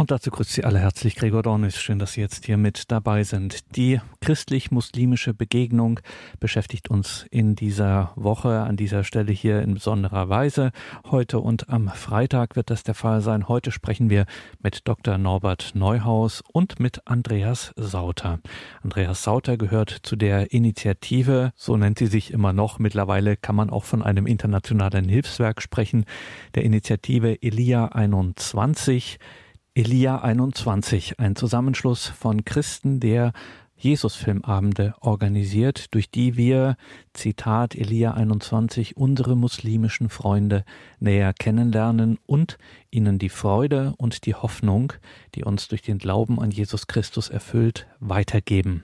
Und dazu grüßt Sie alle herzlich Gregor Dornis. Schön, dass Sie jetzt hier mit dabei sind. Die christlich-muslimische Begegnung beschäftigt uns in dieser Woche an dieser Stelle hier in besonderer Weise. Heute und am Freitag wird das der Fall sein. Heute sprechen wir mit Dr. Norbert Neuhaus und mit Andreas Sauter. Andreas Sauter gehört zu der Initiative, so nennt sie sich immer noch. Mittlerweile kann man auch von einem internationalen Hilfswerk sprechen, der Initiative Elia 21. Elia 21, ein Zusammenschluss von Christen, der Jesusfilmabende organisiert, durch die wir, Zitat Elia 21, unsere muslimischen Freunde näher kennenlernen und ihnen die Freude und die Hoffnung, die uns durch den Glauben an Jesus Christus erfüllt, weitergeben.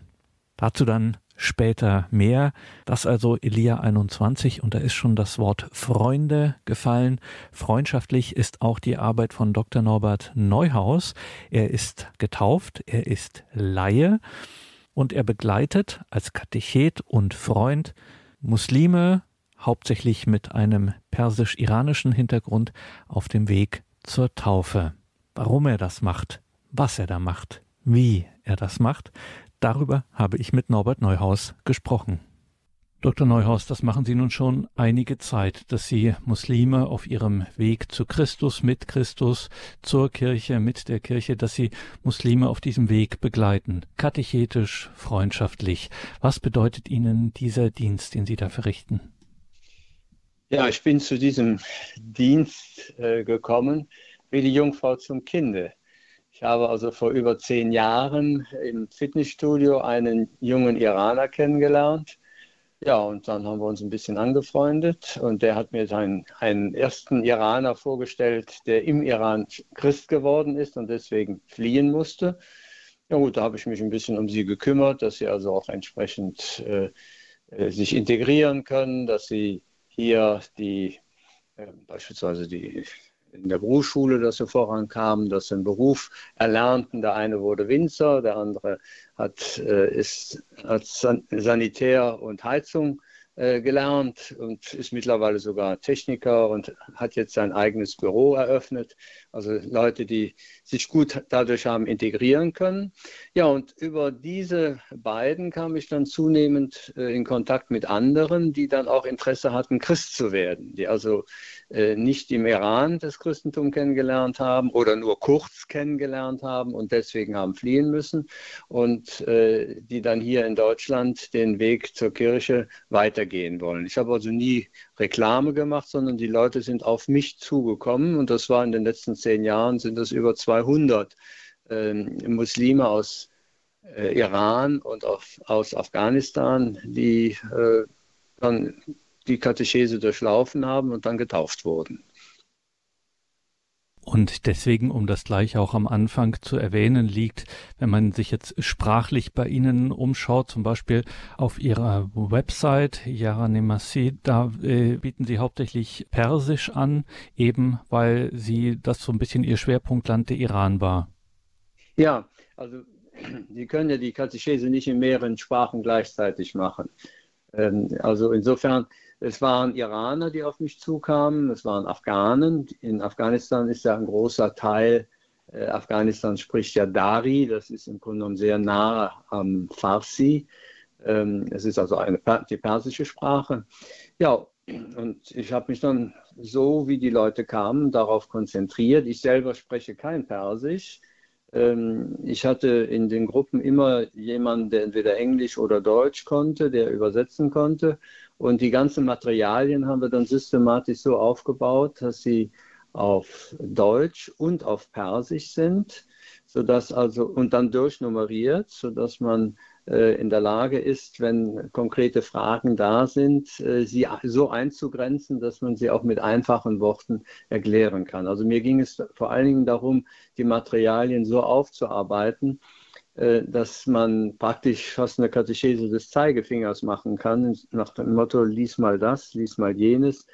Dazu dann später mehr. Das also Elia 21 und da ist schon das Wort Freunde gefallen. Freundschaftlich ist auch die Arbeit von Dr. Norbert Neuhaus. Er ist getauft, er ist Laie und er begleitet als Katechet und Freund Muslime, hauptsächlich mit einem persisch-iranischen Hintergrund, auf dem Weg zur Taufe. Warum er das macht, was er da macht, wie er das macht, Darüber habe ich mit Norbert Neuhaus gesprochen. Dr. Neuhaus, das machen Sie nun schon einige Zeit, dass Sie Muslime auf ihrem Weg zu Christus, mit Christus, zur Kirche, mit der Kirche, dass Sie Muslime auf diesem Weg begleiten, katechetisch, freundschaftlich. Was bedeutet Ihnen dieser Dienst, den Sie da verrichten? Ja, ich bin zu diesem Dienst äh, gekommen wie die Jungfrau zum Kinde. Ich habe also vor über zehn Jahren im Fitnessstudio einen jungen Iraner kennengelernt. Ja, und dann haben wir uns ein bisschen angefreundet und der hat mir seinen, einen ersten Iraner vorgestellt, der im Iran Christ geworden ist und deswegen fliehen musste. Ja gut, da habe ich mich ein bisschen um sie gekümmert, dass sie also auch entsprechend äh, äh sich integrieren können, dass sie hier die äh, beispielsweise die in der Berufsschule, dass sie vorankamen, dass sie einen Beruf erlernten. Der eine wurde Winzer, der andere hat, äh, ist San Sanitär und Heizung äh, gelernt und ist mittlerweile sogar Techniker und hat jetzt sein eigenes Büro eröffnet. Also Leute, die sich gut dadurch haben integrieren können. Ja, und über diese beiden kam ich dann zunehmend äh, in Kontakt mit anderen, die dann auch Interesse hatten, Christ zu werden, die also äh, nicht im Iran das Christentum kennengelernt haben oder nur kurz kennengelernt haben und deswegen haben fliehen müssen und die dann hier in Deutschland den Weg zur Kirche weitergehen wollen. Ich habe also nie Reklame gemacht, sondern die Leute sind auf mich zugekommen und das war in den letzten zehn Jahren sind es über 200 äh, Muslime aus äh, Iran und auf, aus Afghanistan, die äh, dann die Katechese durchlaufen haben und dann getauft wurden. Und deswegen, um das gleich auch am Anfang zu erwähnen, liegt, wenn man sich jetzt sprachlich bei Ihnen umschaut, zum Beispiel auf Ihrer Website, Yara Nemasi, da äh, bieten Sie hauptsächlich Persisch an, eben weil Sie das so ein bisschen Ihr Schwerpunktland der Iran war. Ja, also Sie können ja die Katechese nicht in mehreren Sprachen gleichzeitig machen. Ähm, also insofern es waren Iraner, die auf mich zukamen, es waren Afghanen. In Afghanistan ist ja ein großer Teil, äh, Afghanistan spricht ja Dari, das ist im Grunde genommen sehr nah am Farsi. Ähm, es ist also eine, die persische Sprache. Ja, und ich habe mich dann so, wie die Leute kamen, darauf konzentriert. Ich selber spreche kein Persisch. Ähm, ich hatte in den Gruppen immer jemanden, der entweder Englisch oder Deutsch konnte, der übersetzen konnte. Und die ganzen Materialien haben wir dann systematisch so aufgebaut, dass sie auf Deutsch und auf Persisch sind, sodass also und dann durchnummeriert, sodass man äh, in der Lage ist, wenn konkrete Fragen da sind, äh, sie so einzugrenzen, dass man sie auch mit einfachen Worten erklären kann. Also mir ging es vor allen Dingen darum, die Materialien so aufzuarbeiten, dass man praktisch fast eine Katechese des Zeigefingers machen kann, nach dem Motto, lies mal das, lies mal jenes.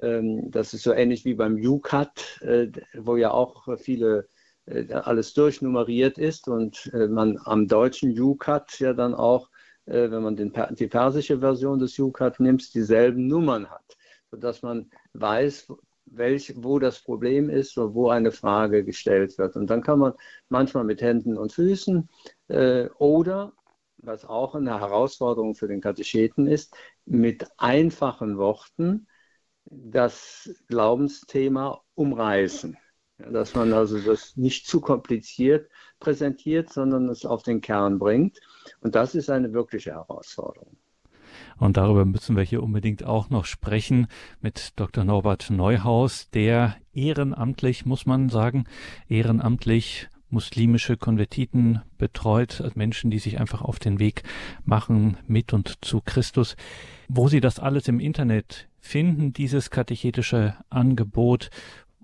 Ähm, das ist so ähnlich wie beim UCAT, äh, wo ja auch viele äh, alles durchnummeriert ist und man am deutschen UCAT ja dann auch, wenn man den, die persische Version des UCAT nimmt, dieselben Nummern hat, sodass man weiß, welch, wo das Problem ist oder wo eine Frage gestellt wird. Und dann kann man manchmal mit Händen und Füßen äh, oder, was auch eine Herausforderung für den Katecheten ist, mit einfachen Worten das Glaubensthema umreißen. Dass man also das nicht zu kompliziert präsentiert, sondern es auf den Kern bringt. Und das ist eine wirkliche Herausforderung. Und darüber müssen wir hier unbedingt auch noch sprechen mit Dr. Norbert Neuhaus, der ehrenamtlich, muss man sagen, ehrenamtlich muslimische Konvertiten betreut, also Menschen, die sich einfach auf den Weg machen mit und zu Christus. Wo Sie das alles im Internet finden, dieses katechetische Angebot,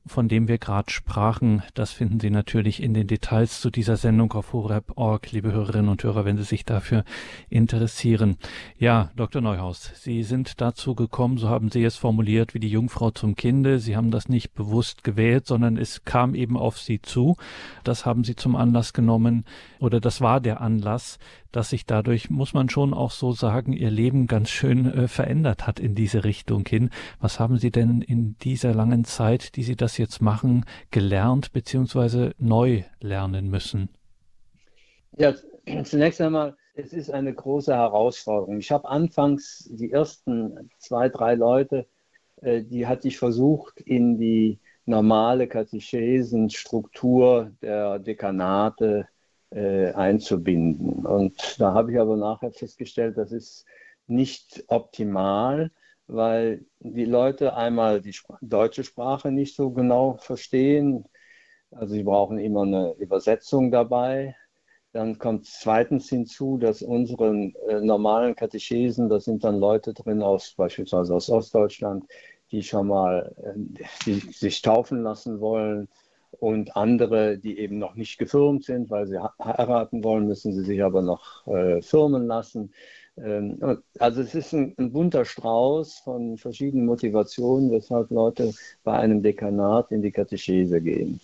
von dem wir gerade sprachen, das finden Sie natürlich in den Details zu dieser Sendung auf horeb.org, liebe Hörerinnen und Hörer, wenn Sie sich dafür interessieren. Ja, Dr. Neuhaus, Sie sind dazu gekommen, so haben Sie es formuliert, wie die Jungfrau zum Kinde. Sie haben das nicht bewusst gewählt, sondern es kam eben auf Sie zu. Das haben Sie zum Anlass genommen oder das war der Anlass, dass sich dadurch, muss man schon auch so sagen, Ihr Leben ganz schön äh, verändert hat in diese Richtung hin. Was haben Sie denn in dieser langen Zeit, die Sie das jetzt machen, gelernt bzw. neu lernen müssen? Ja, zunächst einmal, es ist eine große Herausforderung. Ich habe anfangs die ersten zwei, drei Leute, äh, die hatte ich versucht, in die normale Katechesenstruktur der Dekanate äh, einzubinden. Und da habe ich aber nachher festgestellt, das ist nicht optimal, weil die Leute einmal die deutsche Sprache nicht so genau verstehen. Also sie brauchen immer eine Übersetzung dabei. Dann kommt zweitens hinzu, dass unsere äh, normalen Katechesen, da sind dann Leute drin aus beispielsweise aus Ostdeutschland, die schon mal äh, die sich taufen lassen wollen, und andere, die eben noch nicht gefirmt sind, weil sie heiraten wollen, müssen sie sich aber noch äh, firmen lassen. Ähm, also es ist ein, ein, bunter Strauß von verschiedenen Motivationen, weshalb Leute bei einem Dekanat in die Katechese gehen.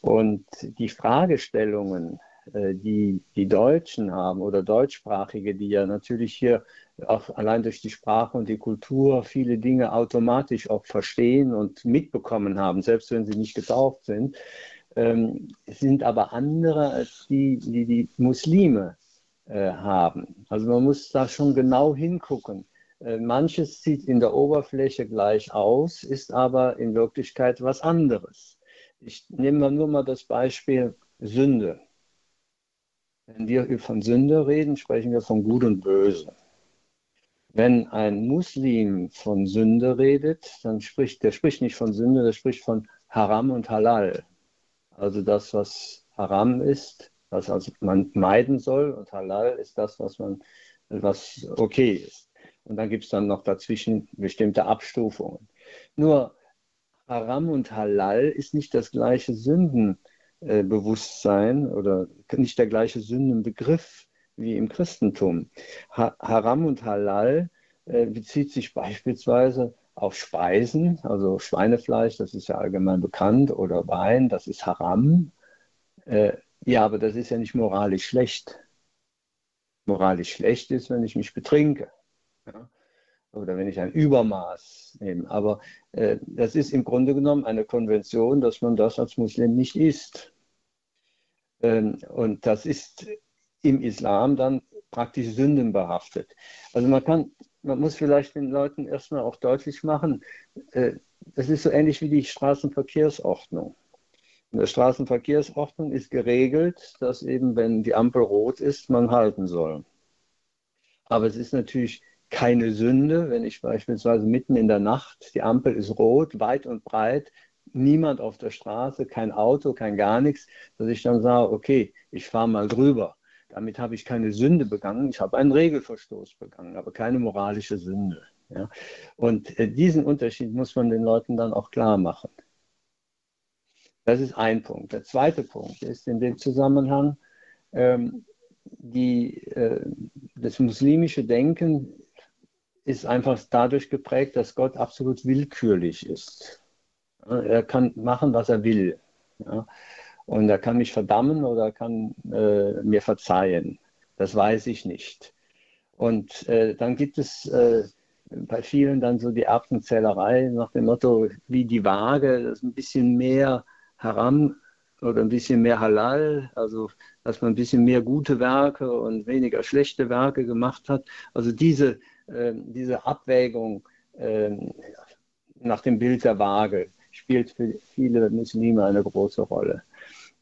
Und die Fragestellungen, die die Deutschen haben oder Deutschsprachige, die ja natürlich hier auch allein durch die Sprache und die Kultur viele Dinge automatisch auch verstehen und mitbekommen haben, selbst wenn sie nicht getauft sind, ähm, sind aber andere als die, die die Muslime äh, haben. Also man muss da schon genau hingucken. Äh, manches sieht in der Oberfläche gleich aus, ist aber in Wirklichkeit was anderes. Ich nehme nur mal das Beispiel Sünde. Wenn wir von Sünde reden, sprechen wir von Gut und Böse. Wenn ein Muslim von Sünde redet, dann spricht der spricht nicht von Sünde, der spricht von Haram und Halal. Also das, was Haram ist, was also man meiden soll, und Halal ist das, was man, was okay ist. Und dann gibt es dann noch dazwischen bestimmte Abstufungen. Nur Haram und Halal ist nicht das gleiche Sündenbewusstsein oder nicht der gleiche Sündenbegriff wie im Christentum. Ha Haram und Halal äh, bezieht sich beispielsweise auf Speisen, also Schweinefleisch, das ist ja allgemein bekannt, oder Wein, das ist Haram. Äh, ja, aber das ist ja nicht moralisch schlecht. Moralisch schlecht ist, wenn ich mich betrinke. Ja? Oder wenn ich ein Übermaß nehme. Aber äh, das ist im Grunde genommen eine Konvention, dass man das als Muslim nicht isst. Ähm, und das ist im Islam dann praktisch sündenbehaftet. Also man kann, man muss vielleicht den Leuten erstmal auch deutlich machen, äh, das ist so ähnlich wie die Straßenverkehrsordnung. In der Straßenverkehrsordnung ist geregelt, dass eben, wenn die Ampel rot ist, man halten soll. Aber es ist natürlich keine Sünde, wenn ich beispielsweise mitten in der Nacht, die Ampel ist rot, weit und breit, niemand auf der Straße, kein Auto, kein gar nichts, dass ich dann sage, okay, ich fahre mal drüber. Damit habe ich keine Sünde begangen, ich habe einen Regelverstoß begangen, aber keine moralische Sünde. Ja? Und äh, diesen Unterschied muss man den Leuten dann auch klar machen. Das ist ein Punkt. Der zweite Punkt ist in dem Zusammenhang, ähm, die, äh, das muslimische Denken ist einfach dadurch geprägt, dass Gott absolut willkürlich ist. Er kann machen, was er will. Und er kann mich verdammen oder er kann äh, mir verzeihen. Das weiß ich nicht. Und äh, dann gibt es äh, bei vielen dann so die Erbsenzählerei nach dem Motto, wie die Waage, das ein bisschen mehr heran oder ein bisschen mehr Halal, also dass man ein bisschen mehr gute Werke und weniger schlechte Werke gemacht hat. Also diese, diese Abwägung äh, nach dem Bild der Waage spielt für viele Muslime eine große Rolle.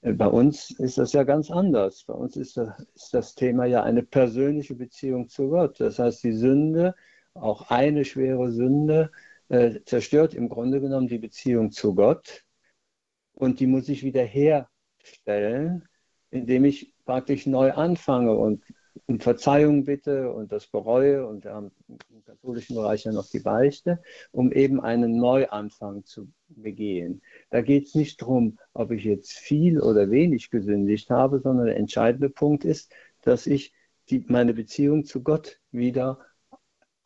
Äh, bei uns ist das ja ganz anders. Bei uns ist das, Thema ja eine persönliche Beziehung zu Gott. Das heißt, die Sünde, auch eine schwere Sünde, äh, zerstört im Grunde genommen die Beziehung zu Gott. Und die muss ich wieder herstellen, indem ich praktisch neu anfange und um Verzeihung bitte und das bereue und wir haben im katholischen Bereich ja noch die Beichte, um eben einen Neuanfang zu begehen. Da geht es nicht darum, ob ich jetzt viel oder wenig gesündigt habe, sondern der entscheidende Punkt ist, dass ich die, meine Beziehung zu Gott wieder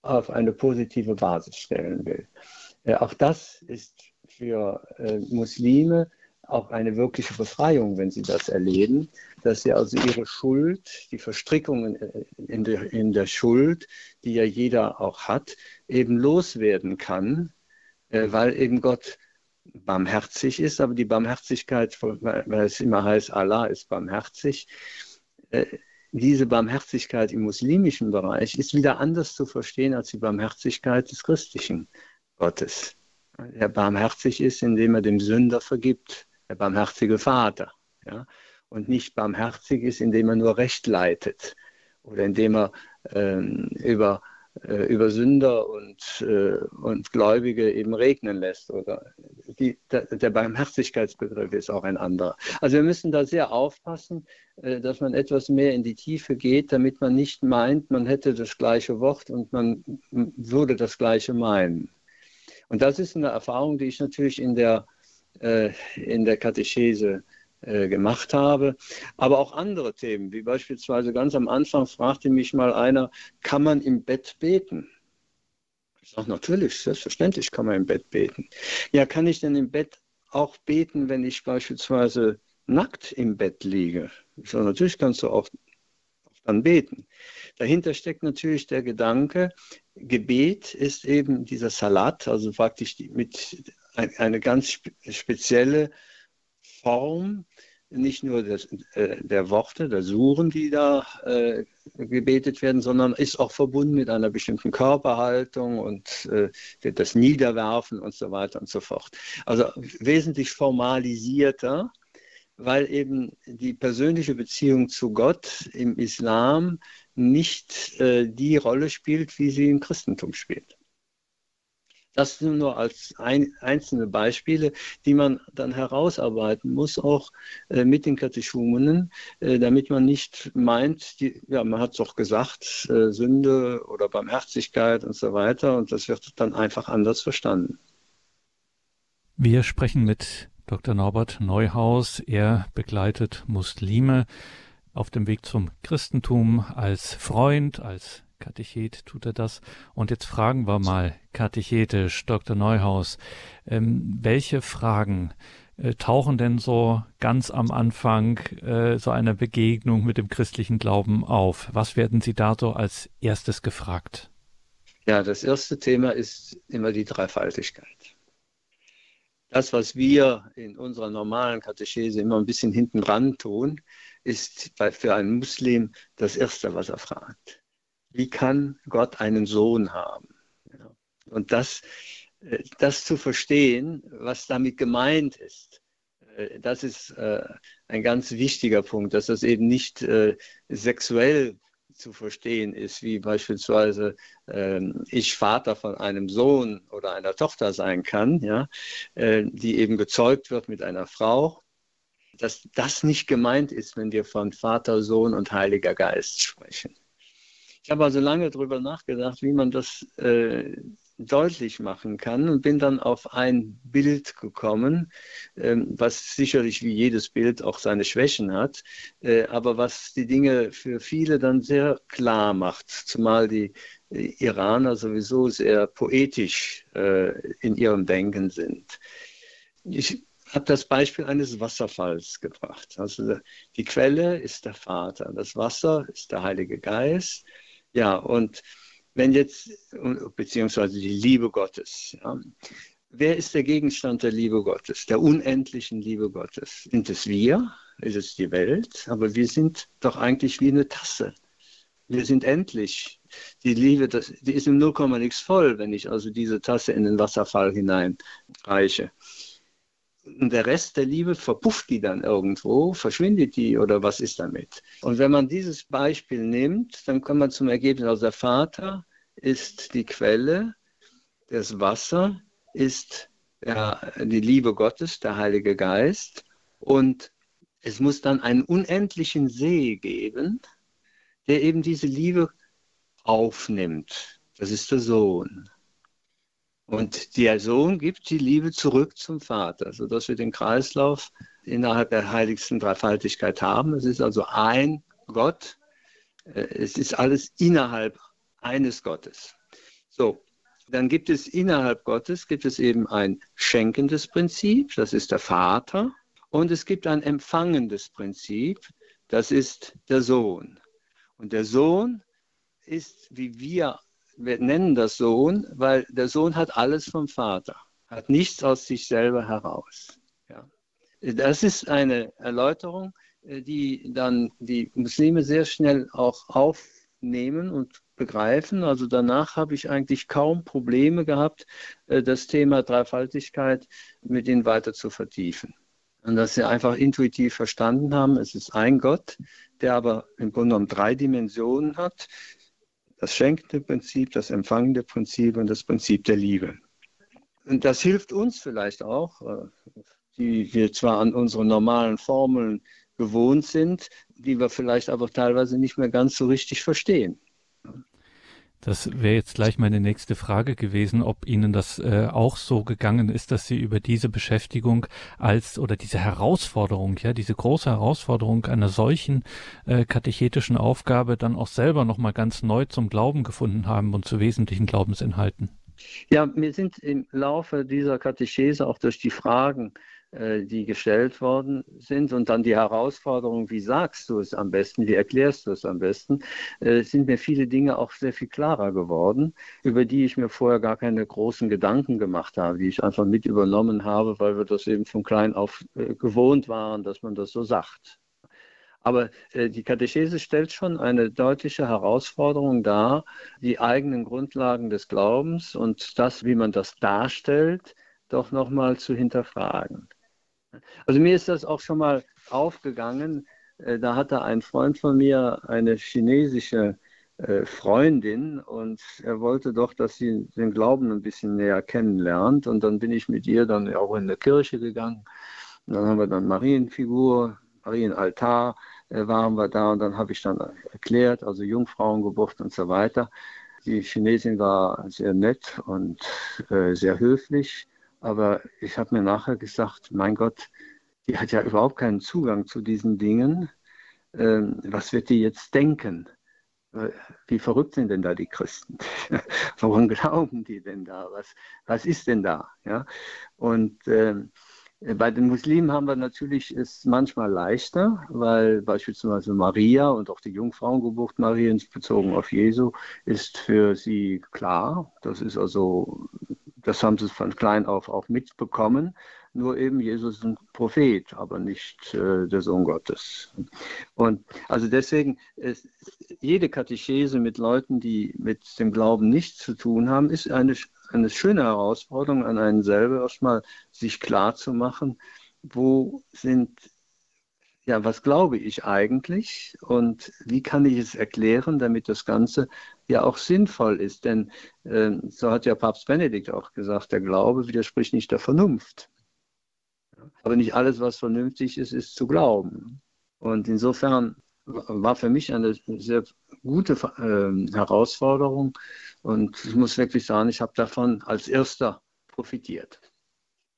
auf eine positive Basis stellen will. Äh, auch das ist für äh, Muslime auch eine wirkliche Befreiung, wenn sie das erleben, dass sie also ihre Schuld, die Verstrickungen in der, in der Schuld, die ja jeder auch hat, eben loswerden kann, äh, weil eben Gott barmherzig ist, aber die Barmherzigkeit, weil es immer heißt, Allah ist barmherzig, äh, diese Barmherzigkeit im muslimischen Bereich ist wieder anders zu verstehen als die Barmherzigkeit des christlichen Gottes. Er barmherzig ist, indem er dem Sünder vergibt der barmherzige Vater. Ja? Und nicht barmherzig ist, indem er nur Recht leitet oder indem er ähm, über, äh, über Sünder und, äh, und Gläubige eben regnen lässt. Oder die, der, der, Barmherzigkeitsbegriff ist auch ein anderer. Also wir müssen da sehr aufpassen, äh, dass man etwas mehr in die Tiefe geht, damit man nicht meint, man hätte das gleiche Wort und man würde das gleiche meinen. Und das ist eine Erfahrung, die ich natürlich in der in der Katechese äh, gemacht habe, aber auch andere Themen, wie beispielsweise ganz am Anfang fragte mich mal einer, kann man im Bett beten? Ich sage, natürlich, selbstverständlich kann man im Bett beten. Ja, kann ich denn im Bett auch beten, wenn ich beispielsweise nackt im Bett liege? Ich sage, natürlich kannst du auch dann beten. Dahinter steckt natürlich der Gedanke, Gebet ist eben dieser Salat, also praktisch mit eine ganz spezielle Form, nicht nur des, äh, der Worte, der Suren, die da äh, gebetet werden, sondern ist auch verbunden mit einer bestimmten Körperhaltung und äh, das Niederwerfen und so weiter und so fort. Also wesentlich formalisierter, weil eben die persönliche Beziehung zu Gott im Islam nicht äh, die Rolle spielt, wie sie im Christentum spielt. Das nur als ein, einzelne Beispiele, die man dann herausarbeiten muss, auch äh, mit den Katechumenen, äh, damit man nicht meint, die, ja, man hat es doch gesagt, äh, Sünde oder Barmherzigkeit und so weiter, und das wird dann einfach anders verstanden. Wir sprechen mit Dr. Norbert Neuhaus. Er begleitet Muslime auf dem Weg zum Christentum als Freund, als Katechet tut er das. Und jetzt fragen wir mal katechetisch, Dr. Neuhaus, ähm, welche Fragen äh, tauchen denn so ganz am Anfang äh, so einer Begegnung mit dem christlichen Glauben auf? Was werden Sie da so als erstes gefragt? Ja, das erste Thema ist immer die Dreifaltigkeit. Das, was wir in unserer normalen Katechese immer ein bisschen hinten dran tun, ist für einen Muslim das Erste, was er fragt wie kann Gott einen Sohn haben? Und das, äh, das zu verstehen, was damit gemeint ist, äh, das ist äh, ein ganz wichtiger Punkt, dass das eben nicht sexuell zu verstehen ist, wie beispielsweise ähm, ich Vater von einem Sohn oder einer Tochter sein kann, ja, die eben gezeugt wird mit einer Frau, dass das nicht gemeint ist, wenn wir von Vater, Sohn und Heiliger Geist sprechen. Ich habe also lange darüber nachgedacht, wie man das äh, deutlich machen kann und bin dann auf ein Bild gekommen, äh, was sicherlich wie jedes Bild auch seine Schwächen hat, äh, aber was die Dinge für viele dann sehr klar macht, zumal die äh, Iraner sowieso sehr poetisch äh, in ihrem Denken sind. Ich habe das Beispiel eines Wasserfalls gebracht. Also die Quelle ist der Vater, das Wasser ist der Heilige Geist ja, und wenn jetzt, beziehungsweise die Liebe Gottes, ja, wer ist der Gegenstand der Liebe Gottes, der unendlichen Liebe Gottes? Sind es wir? Ist es die Welt? Aber wir sind doch eigentlich wie eine Tasse. Wir sind endlich. Die Liebe, das, die ist im 0, nichts voll, wenn ich also diese Tasse in den Wasserfall hineinreiche. Und der Rest der Liebe verpufft die dann irgendwo, verschwindet die oder was ist damit? Und wenn man dieses Beispiel nimmt, dann kommt man zum Ergebnis, also der Vater ist die Quelle, das Wasser ist ja, die Liebe Gottes, der Heilige Geist. Und es muss dann einen unendlichen See geben, der eben diese Liebe aufnimmt. Das ist der Sohn. Und der Sohn gibt die Liebe zurück zum Vater, sodass wir den Kreislauf innerhalb der heiligsten Dreifaltigkeit haben. Es ist also ein Gott. Äh, es ist alles innerhalb eines Gottes. So, dann gibt es innerhalb Gottes, gibt es eben ein schenkendes Prinzip, das ist der Vater, und es gibt ein empfangendes Prinzip, das ist der Sohn. Und der Sohn ist, wie wir, wir nennen das Sohn, weil der Sohn hat alles vom Vater, hat nichts aus sich selber heraus. Ja. Das ist eine Erläuterung, äh, die dann die Muslime sehr schnell auch aufnehmen und begreifen. Also danach habe ich eigentlich kaum Probleme gehabt, äh, das Thema Dreifaltigkeit mit ihnen weiter zu vertiefen. Und dass sie einfach intuitiv verstanden haben, es ist ein Gott, der aber im Grunde genommen drei Dimensionen hat. Das schenkende Prinzip, das empfangende Prinzip und das Prinzip der Liebe. Und das hilft uns vielleicht auch, äh, die wir zwar an unsere normalen Formeln gewohnt sind, die wir vielleicht aber teilweise nicht mehr ganz so richtig verstehen. Das wäre jetzt gleich meine nächste Frage gewesen, ob Ihnen das äh, auch so gegangen ist, dass Sie über diese Beschäftigung als oder diese Herausforderung, ja, diese große Herausforderung einer solchen äh, katechetischen Aufgabe dann auch selber nochmal ganz neu zum Glauben gefunden haben und zu wesentlichen Glaubensinhalten. Ja, wir sind im Laufe dieser Katechese auch durch die Fragen die gestellt worden sind und dann die Herausforderung, wie sagst du es am besten, wie erklärst du es am besten, äh, sind mir viele Dinge auch sehr viel klarer geworden, über die ich mir vorher gar keine großen Gedanken gemacht habe, die ich einfach mit übernommen habe, weil wir das eben von klein auf äh, gewohnt waren, dass man das so sagt. Aber äh, die Katechese stellt schon eine deutliche Herausforderung dar, die eigenen Grundlagen des Glaubens und das, wie man das darstellt, doch nochmal zu hinterfragen. Also mir ist das auch schon mal aufgegangen. Äh, da hatte ein Freund von mir eine chinesische äh, Freundin und er wollte doch, dass sie den Glauben ein bisschen näher kennenlernt. Und dann bin ich mit ihr dann auch in eine Kirche gegangen. Und dann haben wir dann Marienfigur, Marienaltar äh, waren wir da und dann habe ich dann erklärt, also Jungfrauengeburt und so weiter. Die Chinesin war sehr nett und sehr höflich aber ich habe mir nachher gesagt, mein Gott, die hat ja überhaupt keinen Zugang zu diesen Dingen. Ähm, was wird die jetzt denken? Äh, wie verrückt sind denn da die Christen? Warum glauben die denn da? Was, was ist denn da? Ja? Und ähm, bei den Muslimen haben wir natürlich es manchmal leichter, weil beispielsweise Maria und auch die Jungfrauengeburt Mariens bezogen auf Jesu ist für sie klar. Das ist also das haben sie von klein auf auch mitbekommen. Nur eben, Jesus ist ein Prophet, aber nicht äh, der Sohn Gottes. Und also deswegen, ist, jede Katechese mit Leuten, die mit dem Glauben nichts zu tun haben, ist eine, eine schöne Herausforderung an einen selber, erstmal sich klar zu machen, wo sind ja, was glaube ich eigentlich und wie kann ich es erklären, damit das Ganze ja auch sinnvoll ist? Denn äh, so hat ja Papst Benedikt auch gesagt, der Glaube widerspricht nicht der Vernunft. Aber nicht alles, was vernünftig ist, ist zu glauben. Und insofern war für mich eine sehr gute äh, Herausforderung und ich muss wirklich sagen, ich habe davon als erster profitiert.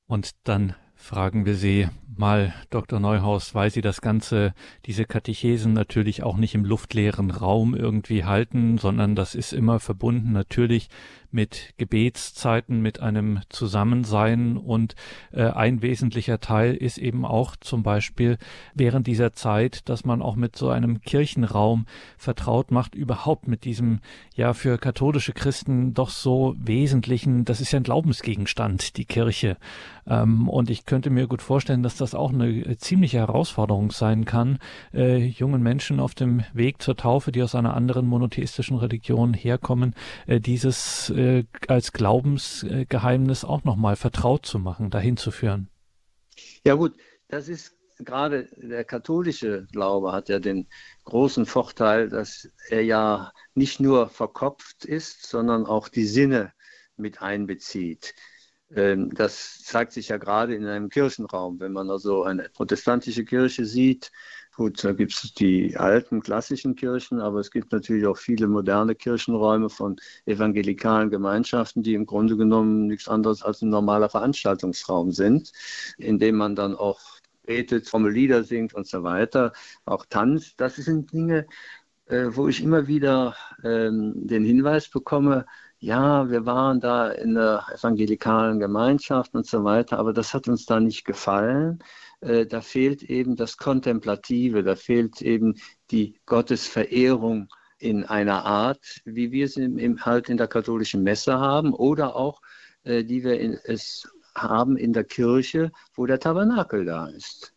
Und dann fragen wir Sie mal, Dr. Neuhaus, weil Sie das Ganze, diese Katechesen natürlich auch nicht im luftleeren Raum irgendwie halten, sondern das ist immer verbunden natürlich mit Gebetszeiten, mit einem Zusammensein und äh, ein wesentlicher Teil ist eben auch zum Beispiel während dieser Zeit, dass man auch mit so einem Kirchenraum vertraut macht, überhaupt mit diesem ja für katholische Christen doch so wesentlichen, das ist ja ein Glaubensgegenstand, die Kirche. Ähm, und ich könnte mir gut vorstellen, dass das auch eine ziemliche Herausforderung sein kann, äh, jungen Menschen auf dem Weg zur Taufe, die aus einer anderen monotheistischen Religion herkommen, äh, dieses äh, als Glaubensgeheimnis auch nochmal vertraut zu machen, dahin zu führen. Ja gut, das ist gerade der katholische Glaube hat ja den großen Vorteil, dass er ja nicht nur verkopft ist, sondern auch die Sinne mit einbezieht. Ähm, das zeigt sich ja gerade in einem Kirchenraum. Wenn man also eine protestantische Kirche sieht, gut, da gibt es die alten klassischen Kirchen, aber es gibt natürlich auch viele moderne Kirchenräume von evangelikalen Gemeinschaften, die im Grunde genommen nichts anderes als ein normaler Veranstaltungsraum sind, in dem man dann auch betet, fromme Lieder singt und so weiter, auch tanzt. Das sind Dinge, äh, wo ich immer wieder ähm, den Hinweis bekomme, ja, wir waren da in der evangelikalen Gemeinschaft und so weiter, aber das hat uns da nicht gefallen. Äh, da fehlt eben das Kontemplative, da fehlt eben die Gottesverehrung in einer Art, wie wir sie im, halt in der katholischen Messe haben oder auch, äh, die wir in, es haben in der Kirche, wo der Tabernakel da ist.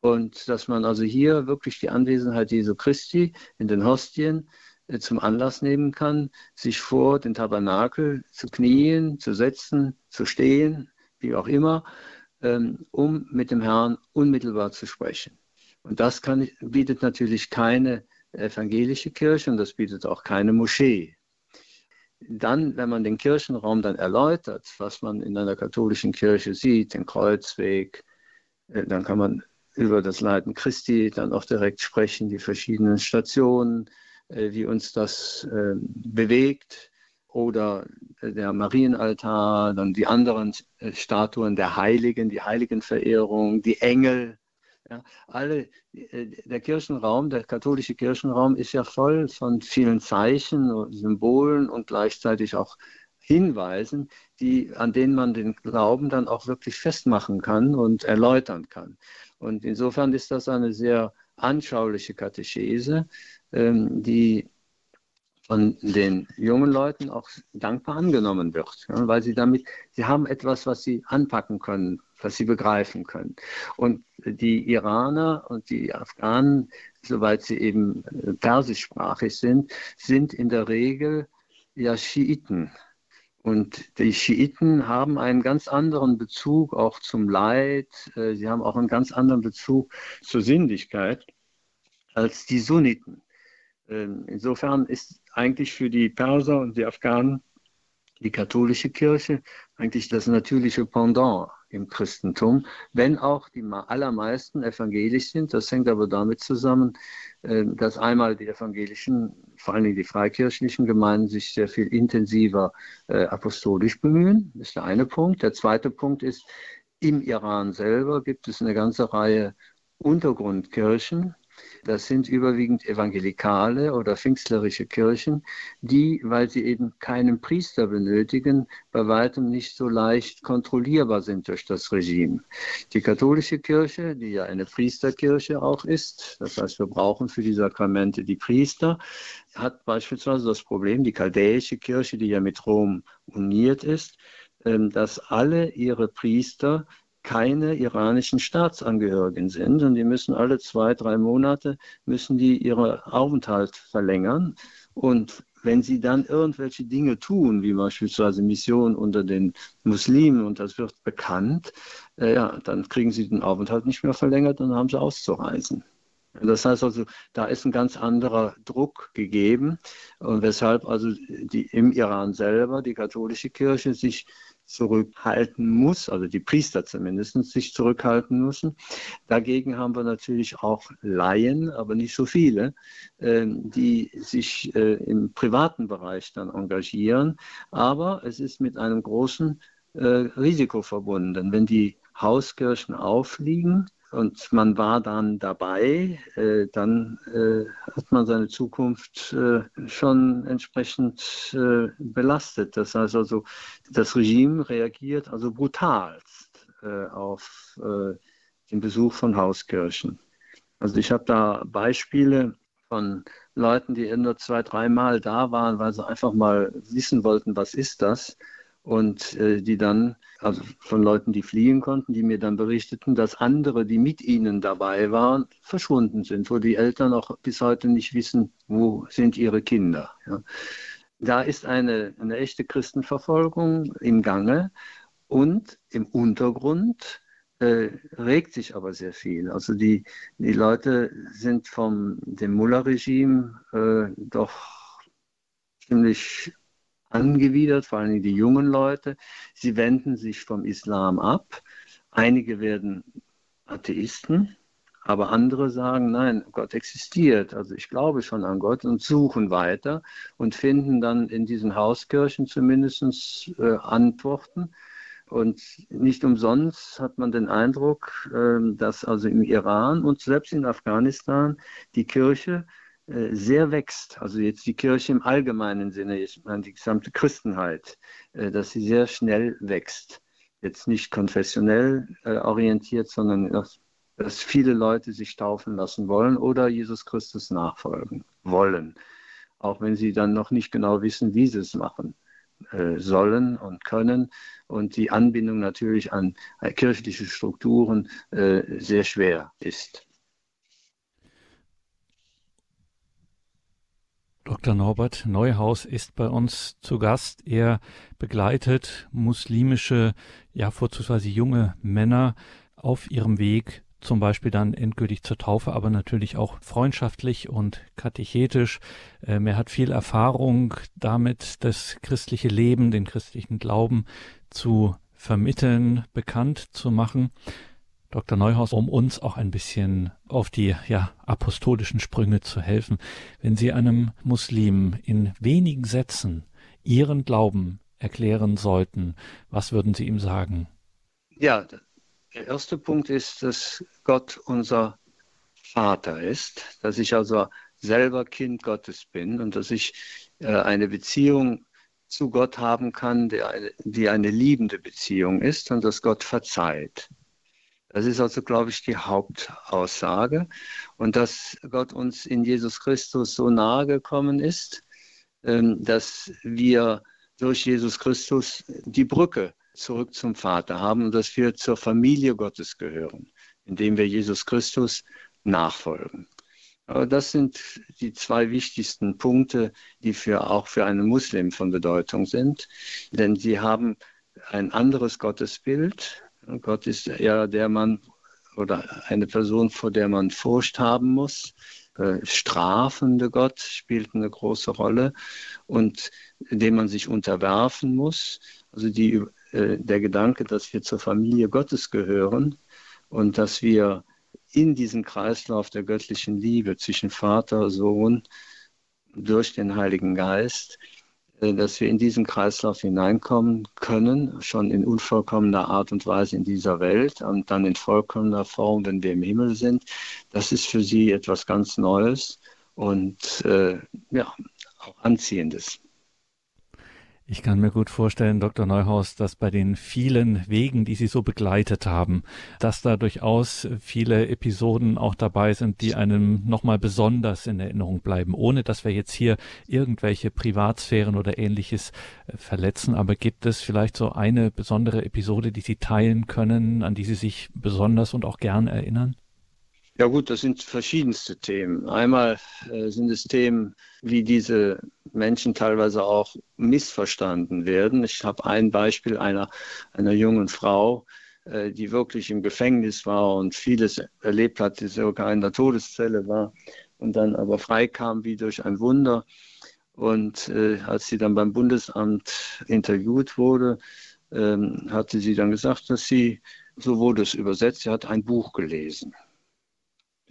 Und dass man also hier wirklich die Anwesenheit Jesu Christi in den Hostien äh, zum Anlass nehmen kann, sich vor den Tabernakel zu knien, zu setzen, zu stehen, wie auch immer, um mit dem Herrn unmittelbar zu sprechen. Und das kann, bietet natürlich keine evangelische Kirche und das bietet auch keine Moschee. Dann, wenn man den Kirchenraum dann erläutert, was man in einer katholischen Kirche sieht, den Kreuzweg, äh, dann kann man über das Leiden Christi dann auch direkt sprechen, die verschiedenen Stationen, äh, wie uns das äh, bewegt oder äh, der Marienaltar, dann die anderen Statuen der Heiligen, die Heiligenverehrung, die Engel. Ja, alle, der Kirchenraum, der katholische Kirchenraum ist ja voll von vielen Zeichen und Symbolen und gleichzeitig auch Hinweisen, die, an denen man den Glauben dann auch wirklich festmachen kann und erläutern kann. Und insofern ist das eine sehr anschauliche Katechese, ähm, die von den jungen Leuten auch dankbar angenommen wird, weil sie damit, sie haben etwas, was sie anpacken können, was sie begreifen können. Und die Iraner und die Afghanen, soweit sie eben äh, persischsprachig sind, sind in der Regel ja Schiiten. Und die Schiiten haben einen ganz anderen Bezug auch zum Leid, äh, sie haben auch einen ganz anderen Bezug zur Sinnlichkeit als die Sunniten. Ähm, insofern ist eigentlich für die Perser und die Afghanen die katholische Kirche eigentlich das natürliche Pendant im Christentum, wenn auch die allermeisten evangelisch sind. Das hängt aber damit zusammen, ähm, dass einmal die evangelischen, vor allem die freikirchlichen Gemeinden sich sehr viel intensiver äh, apostolisch bemühen. Das ist der eine Punkt. Der zweite Punkt ist, im Iran selber gibt es eine ganze Reihe Untergrundkirchen, das sind überwiegend evangelikale oder pfingstlerische Kirchen, die, weil sie eben keinen Priester benötigen, bei weitem nicht so leicht kontrollierbar sind durch das Regime. Die katholische Kirche, die ja eine Priesterkirche auch ist, das heißt, wir brauchen für die Sakramente die Priester, hat beispielsweise das Problem, die chaldäische Kirche, die ja mit Rom uniert ist, ähm, dass alle ihre Priester keine iranischen Staatsangehörigen sind und die müssen alle zwei, drei Monate müssen die ihren Aufenthalt verlängern und wenn sie dann irgendwelche Dinge tun, wie beispielsweise Mission unter den Muslimen und das wird bekannt, äh, ja, dann kriegen sie den Aufenthalt nicht mehr verlängert und haben sie auszureisen. Das heißt also, da ist ein ganz anderer Druck gegeben und weshalb also die, im Iran selber die katholische Kirche sich zurückhalten muss, also die Priester zumindest sich zurückhalten müssen. Dagegen haben wir natürlich auch Laien, aber nicht so viele, ähm, die sich äh, im privaten Bereich dann engagieren. Aber es ist mit einem großen äh, Risiko verbunden. Wenn die Hauskirchen aufliegen und man war dann dabei, äh, dann äh, hat man seine Zukunft äh, schon entsprechend äh, belastet. Das heißt also, das Regime reagiert also brutalst äh, auf äh, den Besuch von Hauskirchen. Also ich habe da Beispiele von Leuten, die nur zwei, dreimal da waren, weil sie einfach mal wissen wollten, was ist das und äh, die dann, also von Leuten, die fliehen konnten, die mir dann berichteten, dass andere, die mit ihnen dabei waren, verschwunden sind, wo die Eltern auch bis heute nicht wissen, wo sind ihre Kinder. Ja. Da ist eine, eine echte Christenverfolgung im Gange und im Untergrund äh, regt sich aber sehr viel. Also die, die Leute sind vom dem Mullah-Regime äh, doch ziemlich angewidert, vor allem die jungen Leute. Sie wenden sich vom Islam ab. Einige werden Atheisten, aber andere sagen, nein, Gott existiert. Also ich glaube schon an Gott und suchen weiter und finden dann in diesen Hauskirchen zumindest äh, Antworten. Und nicht umsonst hat man den Eindruck, äh, dass also im Iran und selbst in Afghanistan die Kirche sehr wächst, also jetzt die Kirche im allgemeinen Sinne, ich meine die gesamte Christenheit, äh, dass sie sehr schnell wächst. Jetzt nicht konfessionell äh, orientiert, sondern dass, dass viele Leute sich taufen lassen wollen oder Jesus Christus nachfolgen wollen, auch wenn sie dann noch nicht genau wissen, wie sie es machen sollen und können und die Anbindung natürlich an kirchliche Strukturen sehr schwer ist. Dr. Norbert Neuhaus ist bei uns zu Gast. Er begleitet muslimische, ja vorzugsweise junge Männer auf ihrem Weg, zum Beispiel dann endgültig zur Taufe, aber natürlich auch freundschaftlich und katechetisch. Ähm, er hat viel Erfahrung damit, das christliche Leben, den christlichen Glauben zu vermitteln, bekannt zu machen. Dr. Neuhaus, um uns auch ein bisschen auf die ja, apostolischen Sprünge zu helfen. Wenn Sie einem Muslim in wenigen Sätzen Ihren Glauben erklären sollten, was würden Sie ihm sagen? Ja, der erste Punkt ist, dass Gott unser Vater ist, dass ich also selber Kind Gottes bin und dass ich äh, eine Beziehung zu Gott haben kann, die eine, die eine liebende Beziehung ist und dass Gott verzeiht. Das ist also, glaube ich, die Hauptaussage. Und dass Gott uns in Jesus Christus so nahe gekommen ist, ähm, dass wir durch Jesus Christus die Brücke zurück zum Vater haben und dass wir zur Familie Gottes gehören, indem wir Jesus Christus nachfolgen. Aber das sind die zwei wichtigsten Punkte, die für, auch für einen Muslim von Bedeutung sind, denn sie haben ein anderes Gottesbild, Gott ist ja der Mann oder eine Person, vor der man Furcht haben muss. Strafende Gott spielt eine große Rolle und dem man sich unterwerfen muss. Also die, äh, der Gedanke, dass wir zur Familie Gottes gehören und dass wir in diesen Kreislauf der göttlichen Liebe zwischen Vater, Sohn, durch den Heiligen Geist dass wir in diesen Kreislauf hineinkommen können, schon in unvollkommener Art und Weise in dieser Welt und dann in vollkommener Form, wenn wir im Himmel sind. Das ist für sie etwas ganz Neues und äh, ja, auch Anziehendes. Ich kann mir gut vorstellen, Dr. Neuhaus, dass bei den vielen Wegen, die Sie so begleitet haben, dass da durchaus viele Episoden auch dabei sind, die einem nochmal besonders in Erinnerung bleiben, ohne dass wir jetzt hier irgendwelche Privatsphären oder ähnliches äh, verletzen. Aber gibt es vielleicht so eine besondere Episode, die Sie teilen können, an die Sie sich besonders und auch gern erinnern? Ja gut, das sind verschiedenste Themen. Einmal äh, sind es Themen, wie diese Menschen teilweise auch missverstanden werden. Ich habe ein Beispiel einer, einer jungen Frau, äh, die wirklich im Gefängnis war und vieles erlebt hat, die sogar in der Todeszelle war und dann aber freikam wie durch ein Wunder. Und äh, als sie dann beim Bundesamt interviewt wurde, ähm, hatte sie dann gesagt, dass sie, so wurde es übersetzt, sie hat ein Buch gelesen.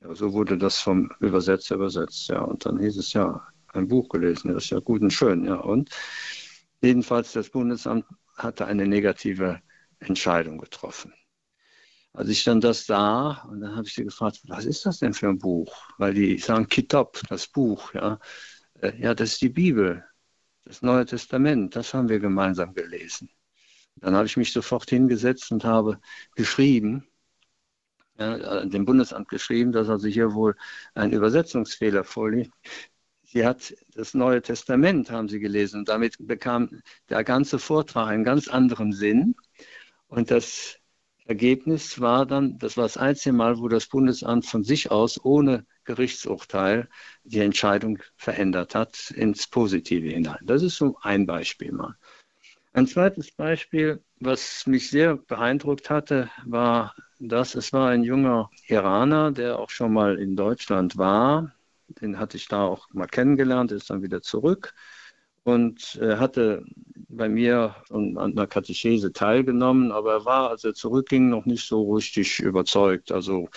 Ja, so wurde das vom Übersetzer übersetzt, ja. Und dann hieß es ja, ein Buch gelesen, das ist ja gut und schön, ja. Und jedenfalls das Bundesamt hatte eine negative Entscheidung getroffen. als ich dann das sah, und dann habe ich sie gefragt, was ist das denn für ein Buch? Weil die sagen Kitab, das Buch, ja. Äh, ja, das ist die Bibel, das Neue Testament, das haben wir gemeinsam gelesen. Dann habe ich mich sofort hingesetzt und habe geschrieben, dem Bundesamt geschrieben, dass also hier wohl ein Übersetzungsfehler vorliegt. Sie hat das Neue Testament, haben sie gelesen, und damit bekam der ganze Vortrag einen ganz anderen Sinn. Und das Ergebnis war dann, das war das einzige Mal, wo das Bundesamt von sich aus ohne Gerichtsurteil die Entscheidung verändert hat ins Positive hinein. Das ist so ein Beispiel mal. Ein zweites Beispiel, was mich sehr beeindruckt hatte, war das, es war ein junger Iraner, der auch schon mal in Deutschland war. Den hatte ich da auch mal kennengelernt, ist dann wieder zurück und äh, hatte bei mir an einer Katechese teilgenommen, aber er war, als er zurückging, noch nicht so richtig überzeugt. Also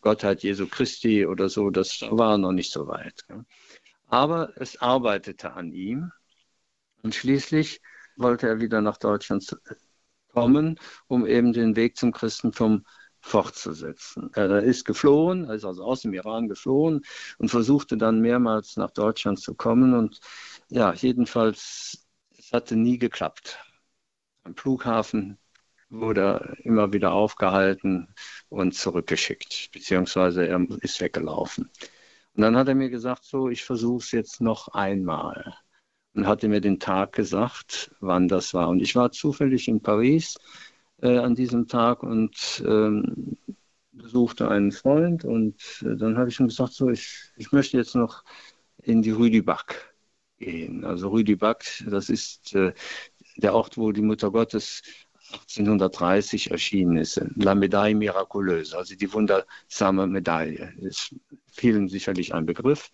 Gottheit Jesu Christi oder so, das war noch nicht so weit. Aber es arbeitete an ihm und schließlich wollte er wieder nach Deutschland kommen, um eben den Weg zum Christentum fortzusetzen. Er ist geflohen, er ist also aus dem Iran geflohen und versuchte dann mehrmals nach Deutschland zu kommen und ja, jedenfalls, es hatte nie geklappt. Am Flughafen wurde er immer wieder aufgehalten und zurückgeschickt, beziehungsweise er ist weggelaufen. Und dann hat er mir gesagt, so, ich versuche es jetzt noch einmal. Und hatte mir den Tag gesagt, wann das war. Und ich war zufällig in Paris äh, an diesem Tag und ähm, besuchte einen Freund. Und äh, dann habe ich ihm gesagt, so, ich, ich möchte jetzt noch in die Rue du Bac gehen. Also Rüdibak, das ist äh, der Ort, wo die Mutter Gottes 1830 erschienen ist. La Medaille Miraculeuse, also die wundersame Medaille. Ist vielen sicherlich ein Begriff.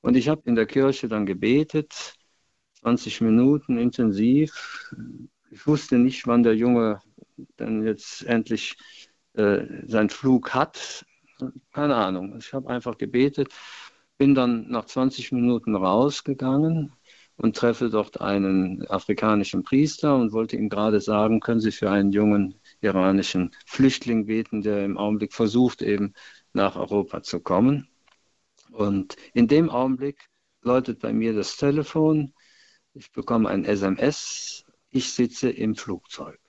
Und ich habe in der Kirche dann gebetet, 20 Minuten intensiv. Ich wusste nicht, wann der Junge dann jetzt endlich äh, seinen Flug hat. Keine Ahnung. Ich habe einfach gebetet bin dann nach 20 Minuten rausgegangen und treffe dort einen afrikanischen Priester und wollte ihm gerade sagen, können Sie für einen jungen iranischen Flüchtling beten, der im Augenblick versucht, eben nach Europa zu kommen. Und in dem Augenblick läutet bei mir das Telefon, ich bekomme ein SMS, ich sitze im Flugzeug.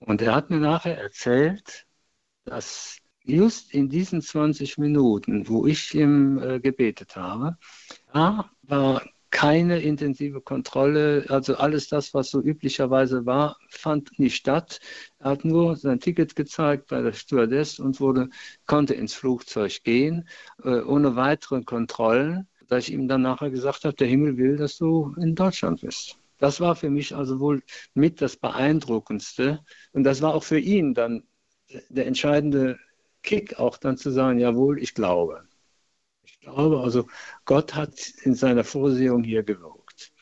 Und er hat mir nachher erzählt, dass just in diesen 20 Minuten, wo ich ihm äh, gebetet habe, da war keine intensive Kontrolle, also alles das, was so üblicherweise war, fand nicht statt. Er hat nur sein Ticket gezeigt bei der Stewardess und wurde, konnte ins Flugzeug gehen, äh, ohne weitere Kontrollen, da ich ihm dann nachher gesagt habe, der Himmel will, dass du in Deutschland bist. Das war für mich also wohl mit das Beeindruckendste und das war auch für ihn dann der entscheidende Kick auch dann zu sagen, jawohl, ich glaube. Ich glaube, also Gott hat in seiner Vorsehung hier gewirkt.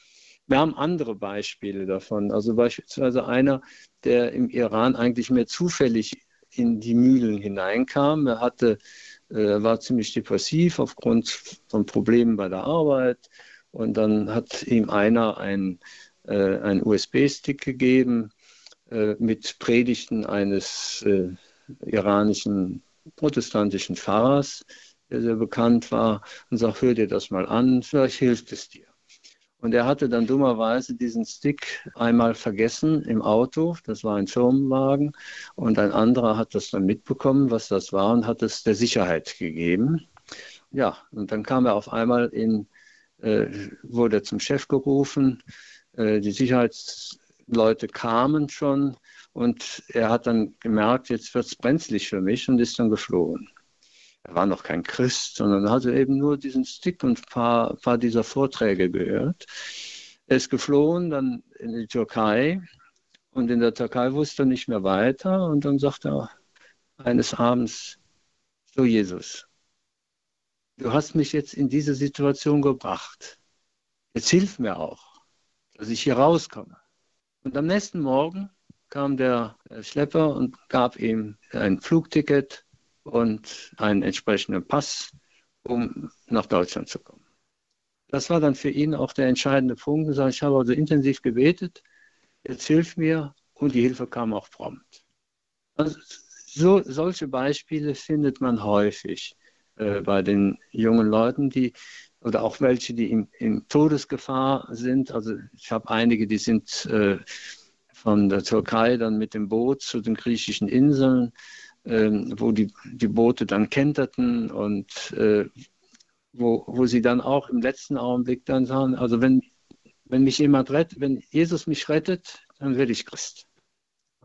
Wir haben andere Beispiele davon. Also beispielsweise einer, der im Iran eigentlich mehr zufällig in die Mühlen hineinkam. Er hatte, äh, war ziemlich depressiv aufgrund von Problemen bei der Arbeit. Und dann hat ihm einer ein, äh, einen USB-Stick gegeben äh, mit Predigten eines äh, iranischen protestantischen Pfarrers, der sehr bekannt war, und sagt, hör dir das mal an, vielleicht hilft es dir. Und er hatte dann dummerweise diesen Stick einmal vergessen im Auto, das war ein Firmenwagen, und ein anderer hat das dann mitbekommen, was das war, und hat es der Sicherheit gegeben. Ja, und dann kam er auf einmal in, wurde er zum Chef gerufen, äh, die Sicherheitsleute kamen schon, und er hat dann gemerkt, jetzt wird es brenzlig für mich und ist dann geflohen. Er war noch kein Christ, sondern hatte eben nur diesen Stick und ein paar, paar dieser Vorträge gehört. Er ist geflohen, dann in die Türkei. Und in der Türkei wusste er nicht mehr weiter. Und dann sagt er eines Abends, so Jesus, du hast mich jetzt in diese Situation gebracht. Jetzt hilf mir auch, dass ich hier rauskomme. Und am nächsten Morgen kam der Schlepper und gab ihm ein Flugticket und einen entsprechenden Pass, um nach Deutschland zu kommen. Das war dann für ihn auch der entscheidende Punkt. Ich habe also intensiv gebetet, jetzt hilf mir und die Hilfe kam auch prompt. Also so, solche Beispiele findet man häufig äh, bei den jungen Leuten, die oder auch welche, die in, in Todesgefahr sind. Also ich habe einige, die sind äh, von der Türkei dann mit dem Boot zu den griechischen Inseln, äh, wo die, die Boote dann kenterten und äh, wo, wo sie dann auch im letzten Augenblick dann sagen, also wenn, wenn mich jemand rettet, wenn Jesus mich rettet, dann werde ich Christ.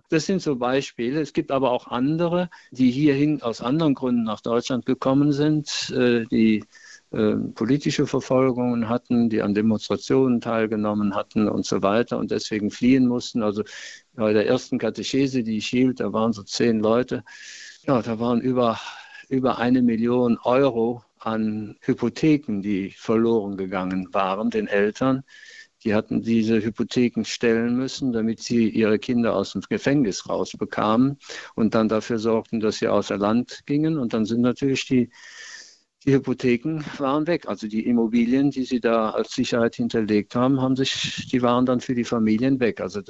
Das sind so Beispiele. Es gibt aber auch andere, die hierhin aus anderen Gründen nach Deutschland gekommen sind, äh, die äh, politische Verfolgungen hatten, die an Demonstrationen teilgenommen hatten und so weiter und deswegen fliehen mussten. Also bei der ersten Katechese, die ich hielt, da waren so zehn Leute. Ja, da waren über, über eine Million Euro an Hypotheken, die verloren gegangen waren, den Eltern. Die hatten diese Hypotheken stellen müssen, damit sie ihre Kinder aus dem Gefängnis rausbekamen und dann dafür sorgten, dass sie außer Land gingen. Und dann sind natürlich die, die Hypotheken waren weg. Also die Immobilien, die sie da als Sicherheit hinterlegt haben, haben sich, die waren dann für die Familien weg. Also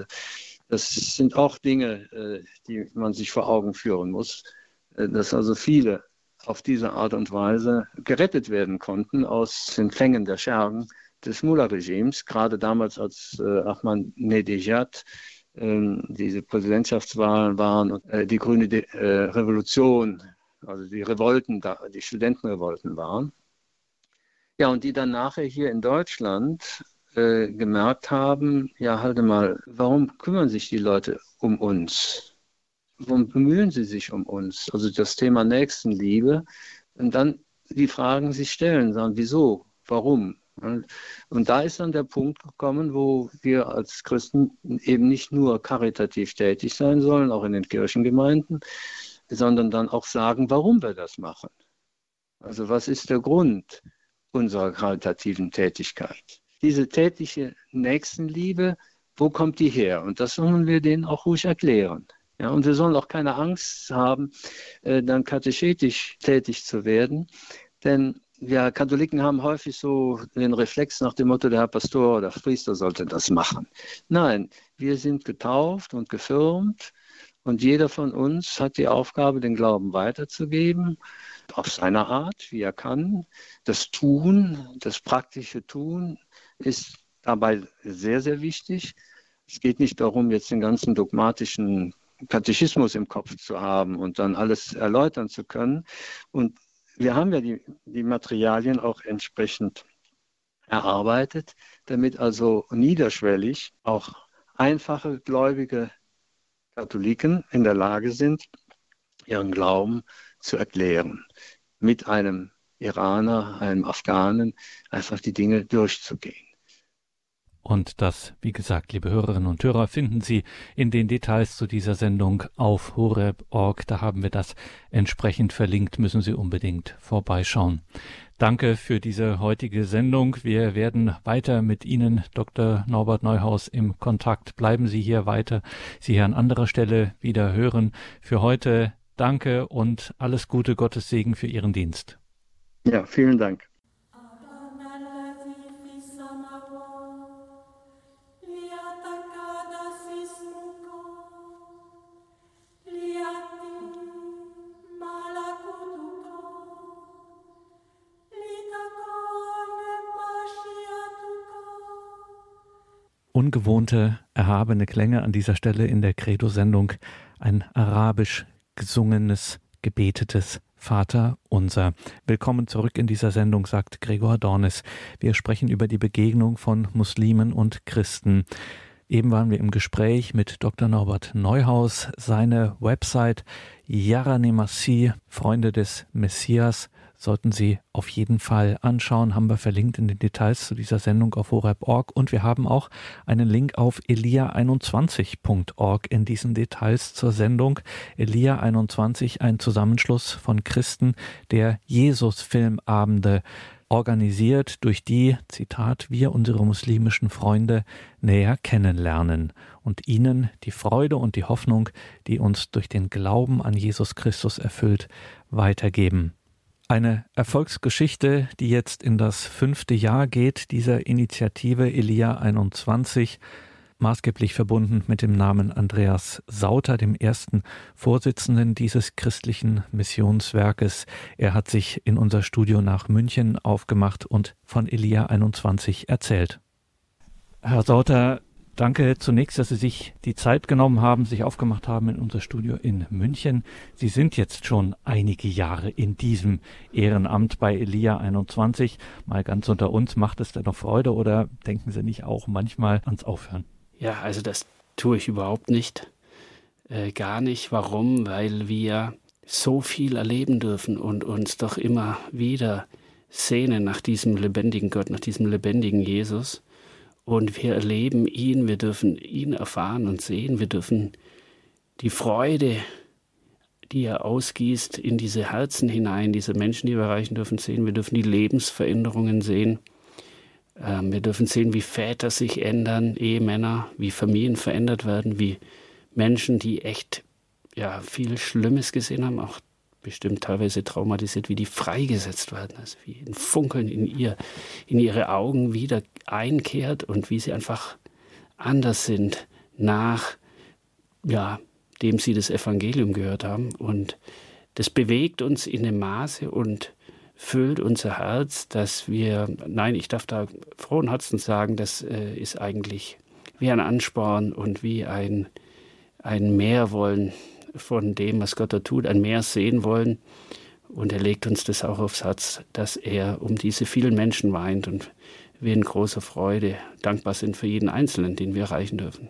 das sind auch Dinge, äh, die man sich vor Augen führen muss, äh, dass also viele auf diese Art und Weise gerettet werden konnten aus den Fängen der Schergen des Mullah-Regimes, gerade damals als äh, Ahmadinejad äh, diese Präsidentschaftswahlen waren und äh, die grüne De äh, Revolution, also die Revolten, die Studentenrevolten waren. Ja, und die dann nachher hier in Deutschland äh, gemerkt haben, ja, halte mal, warum kümmern sich die Leute um uns? Warum bemühen sie sich um uns? Also das Thema Nächstenliebe. Und dann die Fragen sich stellen, sagen, wieso, warum? Und da ist dann der Punkt gekommen, wo wir als Christen eben nicht nur karitativ tätig sein sollen, auch in den Kirchengemeinden, sondern dann auch sagen, warum wir das machen. Also was ist der Grund unserer karitativen Tätigkeit? Diese tätige Nächstenliebe, wo kommt die her? Und das sollen wir denen auch ruhig erklären. Ja, und wir sollen auch keine Angst haben, äh, dann katechetisch tätig zu werden, denn wir Katholiken haben häufig so den Reflex nach dem Motto, der Herr Pastor oder Priester sollte das machen. Nein, wir sind getauft und gefirmt und jeder von uns hat die Aufgabe, den Glauben weiterzugeben, auf seine Art, wie er kann. Das Tun, das praktische Tun ist dabei sehr, sehr wichtig. Es geht nicht darum, jetzt den ganzen dogmatischen Katechismus im Kopf zu haben und dann alles erläutern zu können. Und wir haben ja die, die Materialien auch entsprechend erarbeitet, damit also niederschwellig auch einfache gläubige Katholiken in der Lage sind, ihren Glauben zu erklären, mit einem Iraner, einem Afghanen einfach die Dinge durchzugehen. Und das, wie gesagt, liebe Hörerinnen und Hörer, finden Sie in den Details zu dieser Sendung auf horeb.org. Da haben wir das entsprechend verlinkt, müssen Sie unbedingt vorbeischauen. Danke für diese heutige Sendung. Wir werden weiter mit Ihnen, Dr. Norbert Neuhaus, im Kontakt. Bleiben Sie hier weiter, Sie hier an anderer Stelle wieder hören. Für heute danke und alles Gute, Gottes Segen für Ihren Dienst. Ja, vielen Dank. Ungewohnte, erhabene Klänge an dieser Stelle in der Credo-Sendung. Ein arabisch gesungenes, gebetetes Vater unser. Willkommen zurück in dieser Sendung, sagt Gregor Dornis. Wir sprechen über die Begegnung von Muslimen und Christen. Eben waren wir im Gespräch mit Dr. Norbert Neuhaus. Seine Website Yaranemasi, Freunde des Messias, sollten Sie auf jeden Fall anschauen. Haben wir verlinkt in den Details zu dieser Sendung auf horeb.org. Und wir haben auch einen Link auf elia21.org in diesen Details zur Sendung. Elia21, ein Zusammenschluss von Christen, der Jesus-Filmabende organisiert, durch die, Zitat, wir unsere muslimischen Freunde näher kennenlernen und ihnen die Freude und die Hoffnung, die uns durch den Glauben an Jesus Christus erfüllt, weitergeben. Eine Erfolgsgeschichte, die jetzt in das fünfte Jahr geht, dieser Initiative Elia 21. maßgeblich verbunden mit dem Namen Andreas Sauter, dem ersten Vorsitzenden dieses christlichen Missionswerkes. Er hat sich in unser Studio nach München aufgemacht und von Elia 21 erzählt. Herr Sauter, Danke zunächst, dass Sie sich die Zeit genommen haben, sich aufgemacht haben in unser Studio in München. Sie sind jetzt schon einige Jahre in diesem Ehrenamt bei Elia 21. Mal ganz unter uns, macht es denn noch Freude oder denken Sie nicht auch manchmal ans Aufhören? Ja, also das tue ich überhaupt nicht. Äh, gar nicht. Warum? Weil wir so viel erleben dürfen und uns doch immer wieder sehnen nach diesem lebendigen Gott, nach diesem lebendigen Jesus. Und wir erleben ihn, wir dürfen ihn erfahren und sehen, wir dürfen die Freude, die er ausgießt, in diese Herzen hinein, diese Menschen, die wir erreichen dürfen, sehen. Wir dürfen die Lebensveränderungen sehen. Ähm, wir dürfen sehen, wie Väter sich ändern, Ehemänner, wie Familien verändert werden, wie Menschen, die echt ja, viel Schlimmes gesehen haben, auch bestimmt teilweise traumatisiert, wie die freigesetzt werden, also wie ein Funkeln in ihr, in ihre Augen wieder einkehrt und wie sie einfach anders sind nach, ja, dem sie das Evangelium gehört haben. Und das bewegt uns in dem Maße und füllt unser Herz, dass wir, nein, ich darf da frohen Herzens sagen, das äh, ist eigentlich wie ein Ansporn und wie ein, ein Mehrwollen von dem, was Gott da tut, ein Meer sehen wollen. Und er legt uns das auch aufs Herz, dass er um diese vielen Menschen weint und wir in großer Freude dankbar sind für jeden Einzelnen, den wir erreichen dürfen.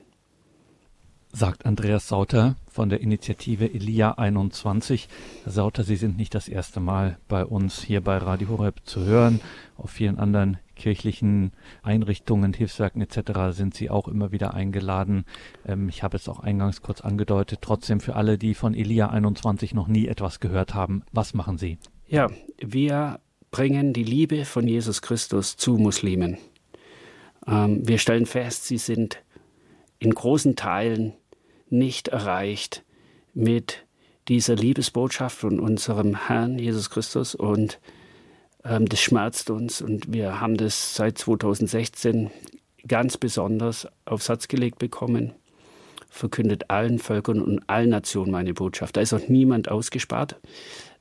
Sagt Andreas Sauter von der Initiative Elia 21. Herr Sauter, Sie sind nicht das erste Mal bei uns hier bei Radio Horeb zu hören. Auf vielen anderen kirchlichen Einrichtungen, Hilfswerken etc. sind Sie auch immer wieder eingeladen. Ähm, ich habe es auch eingangs kurz angedeutet. Trotzdem für alle, die von Elia 21 noch nie etwas gehört haben, was machen Sie? Ja, wir bringen die Liebe von Jesus Christus zu Muslimen. Ähm, wir stellen fest, sie sind in großen Teilen nicht erreicht mit dieser Liebesbotschaft von unserem Herrn Jesus Christus und das schmerzt uns und wir haben das seit 2016 ganz besonders auf Satz gelegt bekommen. Verkündet allen Völkern und allen Nationen meine Botschaft. Da ist auch niemand ausgespart.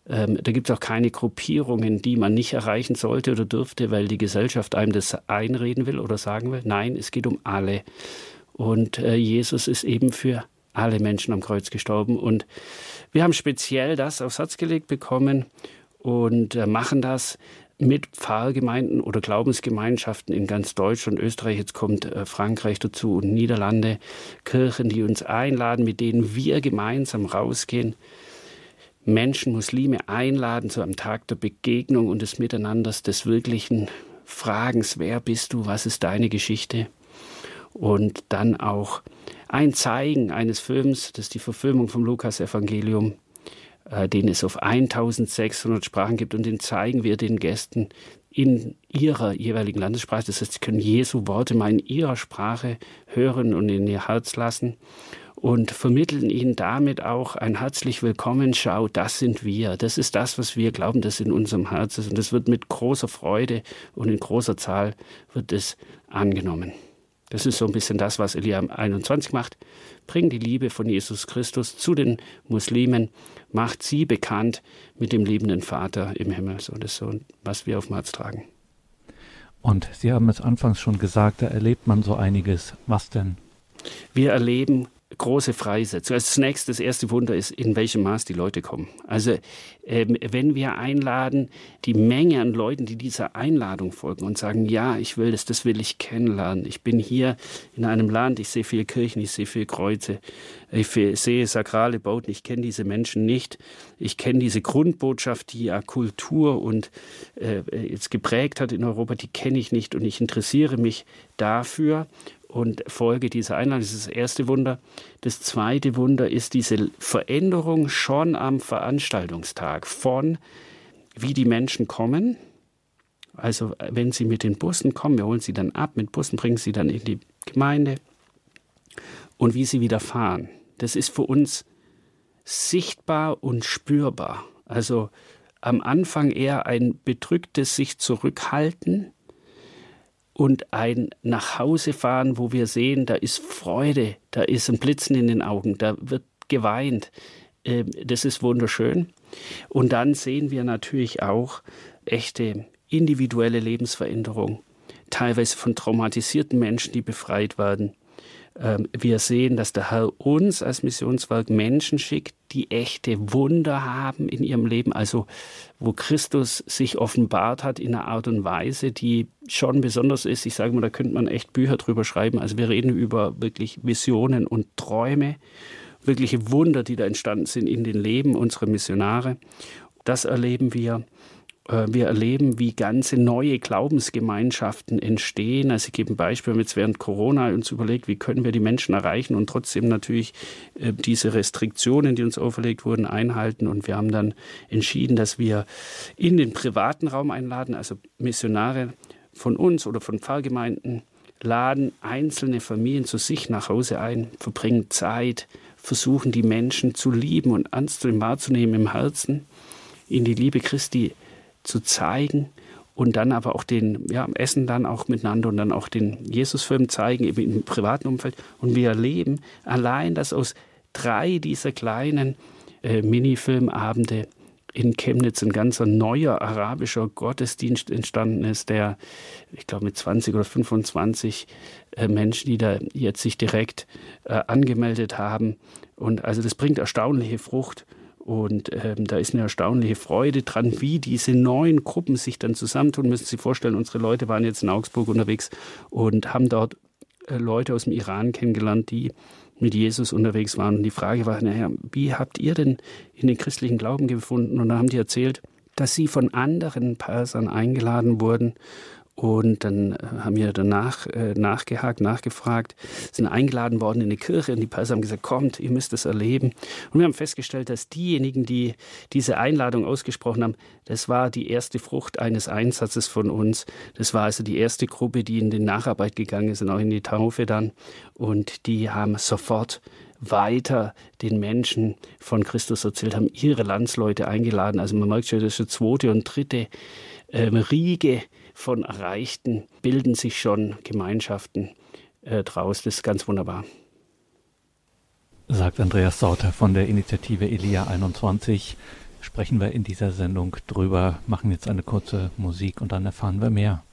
Ähm, da gibt es auch keine Gruppierungen, die man nicht erreichen sollte oder dürfte, weil die Gesellschaft einem das einreden will oder sagen will. Nein, es geht um alle. Und äh, Jesus ist eben für alle Menschen am Kreuz gestorben. Und wir haben speziell das auf Satz gelegt bekommen und äh, machen das mit Pfarrgemeinden oder Glaubensgemeinschaften in ganz Deutschland, Österreich, jetzt kommt äh, Frankreich dazu und Niederlande, Kirchen, die uns einladen, mit denen wir gemeinsam rausgehen, Menschen, Muslime einladen zu einem Tag der Begegnung und des Miteinanders, des wirklichen Fragens, wer bist du, was ist deine Geschichte? Und dann auch ein Zeigen eines Films, das ist die Verfilmung vom Lukas-Evangelium, den es auf 1600 Sprachen gibt und den zeigen wir den Gästen in ihrer jeweiligen Landessprache. Das heißt, sie können Jesu Worte mal in ihrer Sprache hören und in ihr Herz lassen und vermitteln ihnen damit auch ein herzlich willkommen. Schau, das sind wir. Das ist das, was wir glauben, das in unserem Herz ist. Und das wird mit großer Freude und in großer Zahl wird es angenommen. Das ist so ein bisschen das, was Elia 21 macht. Bring die Liebe von Jesus Christus zu den Muslimen, macht sie bekannt mit dem liebenden Vater im Himmel. So, das ist so, was wir auf dem Herz tragen. Und Sie haben es anfangs schon gesagt, da erlebt man so einiges. Was denn? Wir erleben große Freisetzung. Also zunächst das erste Wunder ist, in welchem Maß die Leute kommen. Also ähm, wenn wir einladen, die Menge an Leuten, die dieser Einladung folgen und sagen, ja, ich will das, das will ich kennenlernen. Ich bin hier in einem Land, ich sehe viele Kirchen, ich sehe viele Kreuze, ich sehe sakrale Bauten, ich kenne diese Menschen nicht. Ich kenne diese Grundbotschaft, die ja Kultur und äh, jetzt geprägt hat in Europa, die kenne ich nicht und ich interessiere mich dafür und Folge dieser Einladung. Das ist das erste Wunder. Das zweite Wunder ist diese Veränderung schon am Veranstaltungstag von wie die Menschen kommen. Also wenn sie mit den Bussen kommen, wir holen sie dann ab, mit Bussen bringen sie dann in die Gemeinde und wie sie wieder fahren. Das ist für uns sichtbar und spürbar. Also am Anfang eher ein bedrücktes sich zurückhalten, und ein Nachhausefahren, wo wir sehen, da ist Freude, da ist ein Blitzen in den Augen, da wird geweint. Ähm, das ist wunderschön. Und dann sehen wir natürlich auch echte individuelle Lebensveränderung, teilweise von traumatisierten Menschen, die befreit werden. Ähm, wir sehen, dass der Herr uns als Missionswerk Menschen schickt, die echte Wunder haben in ihrem Leben, also wo Christus sich offenbart hat in einer Art und Weise, die schon besonders ist. Ich sage mal, da könnte man echt Bücher drüber schreiben. Also wir reden über wirklich Visionen und Träume, wirkliche Wunder, die da entstanden sind in den Leben unserer Missionare. Das erleben wir. Äh, wir erleben, wie ganze neue Glaubensgemeinschaften entstehen. Also ich gebe ein Beispiel, wir haben jetzt während Corona uns überlegt, wie können wir die Menschen erreichen und trotzdem natürlich äh, diese Restriktionen, die uns auferlegt wurden, einhalten. Und wir haben dann entschieden, dass wir in den privaten Raum einladen, also Missionare von uns oder von Pfarrgemeinden laden einzelne Familien zu sich nach Hause ein, verbringen Zeit, versuchen die Menschen zu lieben und ernst wahrzunehmen im Herzen, in die Liebe Christi zu zeigen und dann aber auch den, ja, Essen dann auch miteinander und dann auch den Jesusfilm zeigen, eben im privaten Umfeld. Und wir erleben allein, dass aus drei dieser kleinen äh, Minifilmabende in Chemnitz ein ganzer neuer arabischer Gottesdienst entstanden ist, der, ich glaube, mit 20 oder 25 äh, Menschen, die da jetzt sich direkt äh, angemeldet haben. Und also das bringt erstaunliche Frucht. Und ähm, da ist eine erstaunliche Freude dran, wie diese neuen Gruppen sich dann zusammentun. Müssen Sie sich vorstellen, unsere Leute waren jetzt in Augsburg unterwegs und haben dort äh, Leute aus dem Iran kennengelernt, die mit Jesus unterwegs waren. Und die Frage war, naja, wie habt ihr denn in den christlichen Glauben gefunden? Und da haben die erzählt, dass sie von anderen Persern eingeladen wurden und dann äh, haben wir danach äh, nachgehakt, nachgefragt, sind eingeladen worden in eine Kirche und die Perser haben gesagt, kommt, ihr müsst es erleben. Und wir haben festgestellt, dass diejenigen, die diese Einladung ausgesprochen haben, das war die erste Frucht eines Einsatzes von uns. Das war also die erste Gruppe, die in die Nacharbeit gegangen ist und auch in die Taufe dann. Und die haben sofort weiter den Menschen von Christus erzählt, haben ihre Landsleute eingeladen. Also man merkt schon, das ist eine zweite und dritte ähm, Riege von Erreichten bilden sich schon Gemeinschaften äh, draus. Das ist ganz wunderbar. Sagt Andreas Sauter von der Initiative Elia 21. Sprechen wir in dieser Sendung drüber, machen jetzt eine kurze Musik und dann erfahren wir mehr.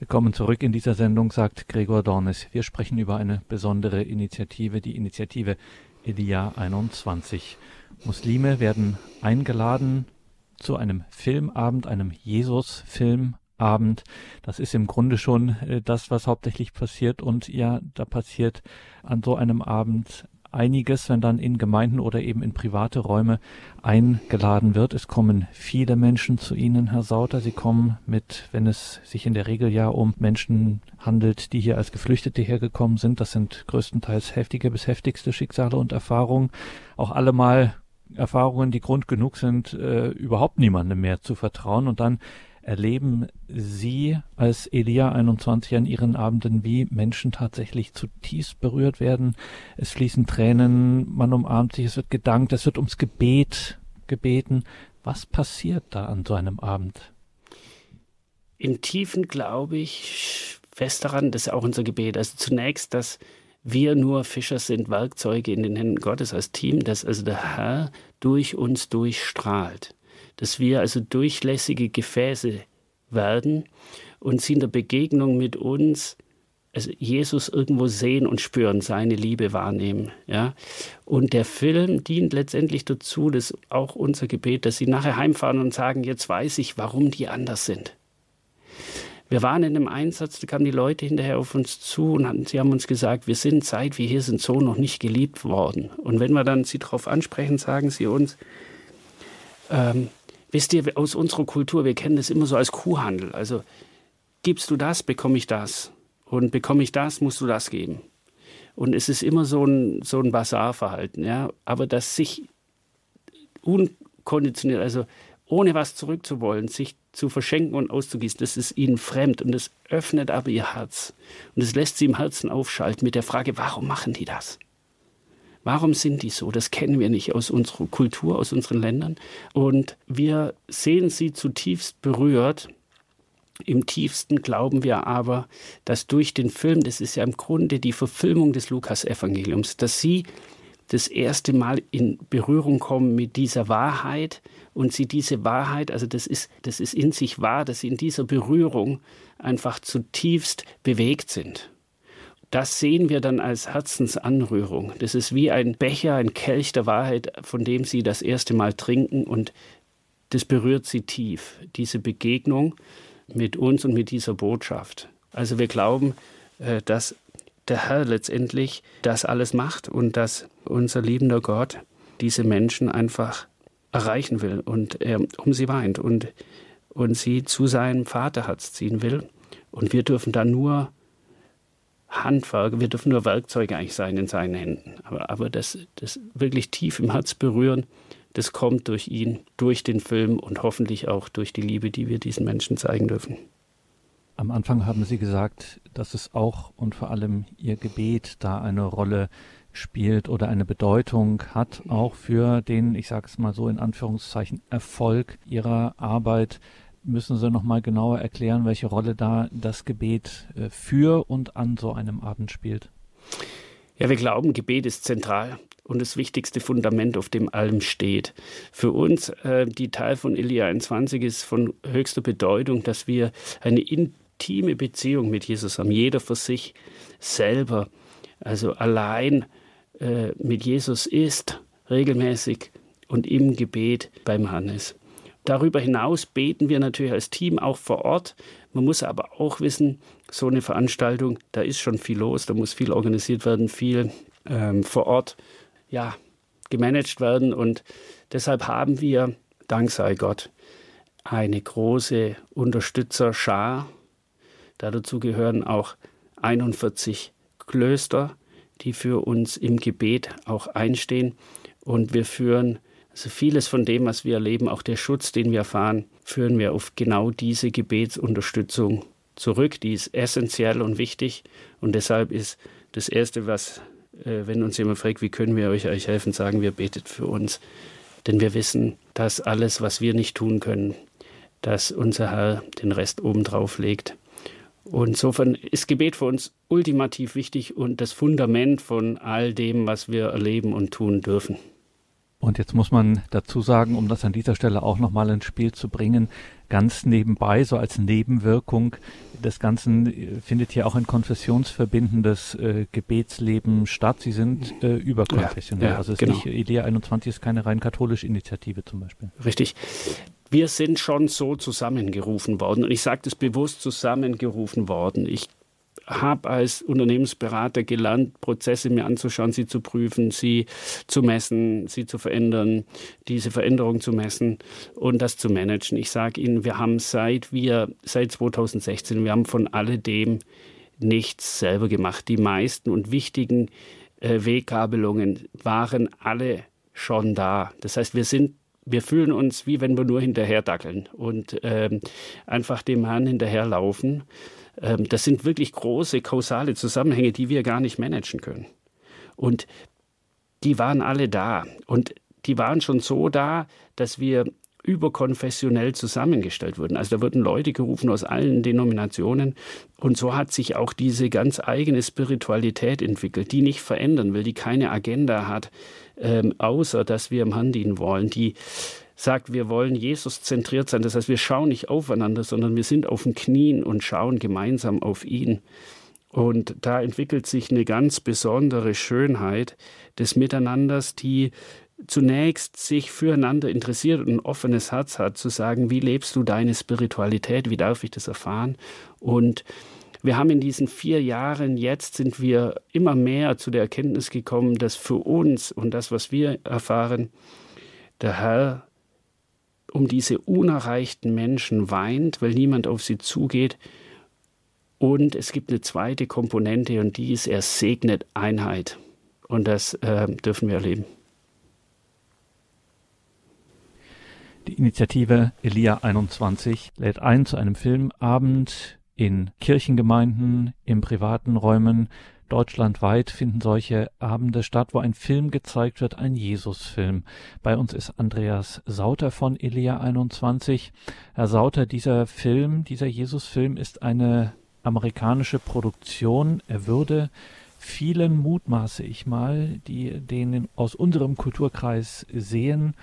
Willkommen zurück in dieser Sendung, sagt Gregor Dornis. Wir sprechen über eine besondere Initiative, die Initiative Elia 21. Muslime werden eingeladen zu einem Filmabend, einem Jesus-Filmabend. Das ist im Grunde schon äh, das, was hauptsächlich passiert. Und ja, da passiert an so einem Abend einiges, wenn dann in Gemeinden oder eben in private Räume eingeladen wird. Es kommen viele Menschen zu Ihnen, Herr Sauter. Sie kommen mit, wenn es sich in der Regel ja um Menschen handelt, die hier als Geflüchtete hergekommen sind. Das sind größtenteils heftige bis heftigste Schicksale und Erfahrungen. Auch allemal Erfahrungen, die Grund genug sind, äh, überhaupt niemandem mehr zu vertrauen. Und dann erleben Sie als Elia 21 an Ihren Abenden, wie Menschen tatsächlich zutiefst berührt werden. Es fließen Tränen, man umarmt sich, es wird gedankt, es wird ums Gebet gebeten. Was passiert da an so einem Abend? Im Tiefen glaube ich fest daran, das ist auch unser Gebet. Also zunächst, dass wir nur Fischer sind, Werkzeuge in den Händen Gottes als Team, dass also der Herr durch uns durchstrahlt dass wir also durchlässige Gefäße werden und sie in der Begegnung mit uns also Jesus irgendwo sehen und spüren, seine Liebe wahrnehmen. Ja? Und der Film dient letztendlich dazu, dass auch unser Gebet, dass sie nachher heimfahren und sagen, jetzt weiß ich, warum die anders sind. Wir waren in einem Einsatz, da kamen die Leute hinterher auf uns zu und hatten, sie haben uns gesagt, wir sind, seit wir hier sind, so noch nicht geliebt worden. Und wenn wir dann sie darauf ansprechen, sagen sie uns, ähm, Wisst ihr, aus unserer Kultur, wir kennen das immer so als Kuhhandel. Also gibst du das, bekomme ich das. Und bekomme ich das, musst du das geben. Und es ist immer so ein, so ein Basarverhalten. Ja? Aber dass sich unkonditioniert, also ohne was zurückzuwollen, sich zu verschenken und auszugießen, das ist ihnen fremd und es öffnet aber ihr Herz. Und es lässt sie im Herzen aufschalten mit der Frage, warum machen die das? Warum sind die so? Das kennen wir nicht aus unserer Kultur, aus unseren Ländern. Und wir sehen sie zutiefst berührt. Im tiefsten glauben wir aber, dass durch den Film, das ist ja im Grunde die Verfilmung des Lukas-Evangeliums, dass sie das erste Mal in Berührung kommen mit dieser Wahrheit und sie diese Wahrheit, also das ist, das ist in sich wahr, dass sie in dieser Berührung einfach zutiefst bewegt sind. Das sehen wir dann als Herzensanrührung. Das ist wie ein Becher, ein Kelch der Wahrheit, von dem sie das erste Mal trinken und das berührt sie tief, diese Begegnung mit uns und mit dieser Botschaft. Also wir glauben, äh, dass der Herr letztendlich das alles macht und dass unser liebender Gott diese Menschen einfach erreichen will und er um sie weint und, und sie zu seinem Vaterherz ziehen will. Und wir dürfen da nur Handwerk, wir dürfen nur Werkzeuge eigentlich sein in seinen Händen. Aber, aber das, das wirklich tief im Herz berühren, das kommt durch ihn, durch den Film und hoffentlich auch durch die Liebe, die wir diesen Menschen zeigen dürfen. Am Anfang haben Sie gesagt, dass es auch und vor allem Ihr Gebet da eine Rolle spielt oder eine Bedeutung hat, auch für den, ich sage es mal so in Anführungszeichen, Erfolg Ihrer Arbeit. Müssen Sie noch mal genauer erklären, welche Rolle da das Gebet äh, für und an so einem Abend spielt? Ja, wir glauben, Gebet ist zentral und das wichtigste Fundament, auf dem allem steht. Für uns, äh, die Teil von Elia 21, ist von höchster Bedeutung, dass wir eine intime Beziehung mit Jesus haben, jeder für sich selber, also allein äh, mit Jesus ist, regelmäßig und im Gebet beim ist. Darüber hinaus beten wir natürlich als Team auch vor Ort. Man muss aber auch wissen, so eine Veranstaltung, da ist schon viel los, da muss viel organisiert werden, viel ähm, vor Ort ja, gemanagt werden. Und deshalb haben wir, dank sei Gott, eine große Unterstützerschar Dazu gehören auch 41 Klöster, die für uns im Gebet auch einstehen. Und wir führen also vieles von dem, was wir erleben, auch der Schutz, den wir erfahren, führen wir auf genau diese Gebetsunterstützung zurück. Die ist essentiell und wichtig. Und deshalb ist das Erste, was, äh, wenn uns jemand fragt, wie können wir euch, euch helfen, sagen wir, betet für uns. Denn wir wissen, dass alles, was wir nicht tun können, dass unser Herr den Rest obendrauf legt. Und insofern ist Gebet für uns ultimativ wichtig und das Fundament von all dem, was wir erleben und tun dürfen. Und jetzt muss man dazu sagen, um das an dieser Stelle auch nochmal ins Spiel zu bringen, ganz nebenbei, so als Nebenwirkung des Ganzen, äh, findet hier auch ein konfessionsverbindendes äh, Gebetsleben statt. Sie sind äh, überkonfessionell. Ja, ja, also es genau. ist nicht, Idea 21 ist keine rein katholische Initiative zum Beispiel. Richtig wir sind schon so zusammengerufen worden. Und ich sage das bewusst zusammengerufen worden. Ich habe als Unternehmensberater gelernt, Prozesse mir anzuschauen, sie zu prüfen, sie zu messen, sie zu verändern, diese Veränderung zu messen und das zu managen. Ich sage Ihnen, wir haben seit wir, seit 2016, wir haben von alledem nichts selber gemacht. Die meisten und wichtigen äh, Weggabelungen waren alle schon da. Das heißt, wir sind wir fühlen uns, wie wenn wir nur hinterher dackeln und ähm, einfach dem Herrn hinterherlaufen. Ähm, das sind wirklich große kausale Zusammenhänge, die wir gar nicht managen können. Und die waren alle da. Und die waren schon so da, dass wir überkonfessionell zusammengestellt wurden. Also da wurden Leute gerufen aus allen Denominationen und so hat sich auch diese ganz eigene Spiritualität entwickelt, die nicht verändern will, die keine Agenda hat, ähm, außer dass wir im dienen wollen, die sagt, wir wollen Jesus zentriert sein. Das heißt, wir schauen nicht aufeinander, sondern wir sind auf den Knien und schauen gemeinsam auf ihn. Und da entwickelt sich eine ganz besondere Schönheit des Miteinanders, die zunächst sich füreinander interessiert und ein offenes Herz hat, zu sagen, wie lebst du deine Spiritualität, wie darf ich das erfahren? Und wir haben in diesen vier Jahren jetzt sind wir immer mehr zu der Erkenntnis gekommen, dass für uns und das, was wir erfahren, der Herr um diese unerreichten Menschen weint, weil niemand auf sie zugeht. Und es gibt eine zweite Komponente und die ist, er segnet Einheit. Und das äh, dürfen wir erleben. Die Initiative Elia 21 lädt ein zu einem Filmabend in Kirchengemeinden, in privaten Räumen. Deutschlandweit finden solche Abende statt, wo ein Film gezeigt wird, ein Jesusfilm. Bei uns ist Andreas Sauter von Elia 21. Herr Sauter, dieser Film, dieser Jesusfilm ist eine amerikanische Produktion. Er würde vielen mutmaße ich mal, die den aus unserem Kulturkreis sehen,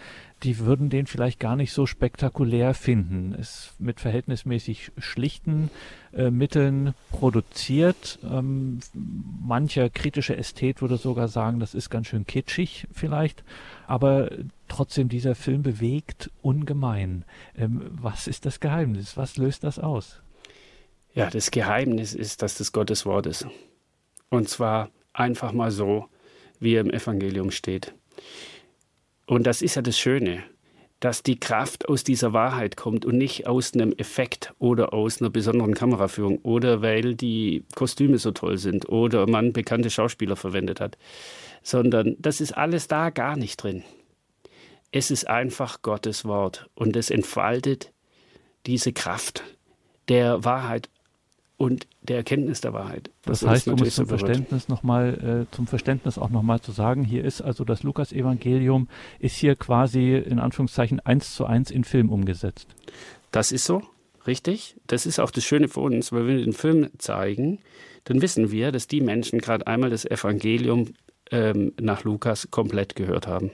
die würden den vielleicht gar nicht so spektakulär finden. Es mit verhältnismäßig schlichten äh, Mitteln produziert. Ähm, mancher kritische Ästhet würde sogar sagen, das ist ganz schön kitschig vielleicht, aber trotzdem dieser Film bewegt ungemein. Ähm, was ist das Geheimnis? Was löst das aus? Ja, das Geheimnis ist, dass das Gottes Wort ist. Und zwar einfach mal so, wie er im Evangelium steht. Und das ist ja das Schöne, dass die Kraft aus dieser Wahrheit kommt und nicht aus einem Effekt oder aus einer besonderen Kameraführung oder weil die Kostüme so toll sind oder man bekannte Schauspieler verwendet hat, sondern das ist alles da gar nicht drin. Es ist einfach Gottes Wort und es entfaltet diese Kraft der Wahrheit und der Erkenntnis der Wahrheit. Das, das heißt, um es zum Verständnis noch mal, äh, zum Verständnis auch nochmal zu sagen, hier ist also das Lukas-Evangelium ist hier quasi in Anführungszeichen eins zu eins in Film umgesetzt. Das ist so, richtig. Das ist auch das Schöne für uns, weil wir den Film zeigen, dann wissen wir, dass die Menschen gerade einmal das Evangelium ähm, nach Lukas komplett gehört haben.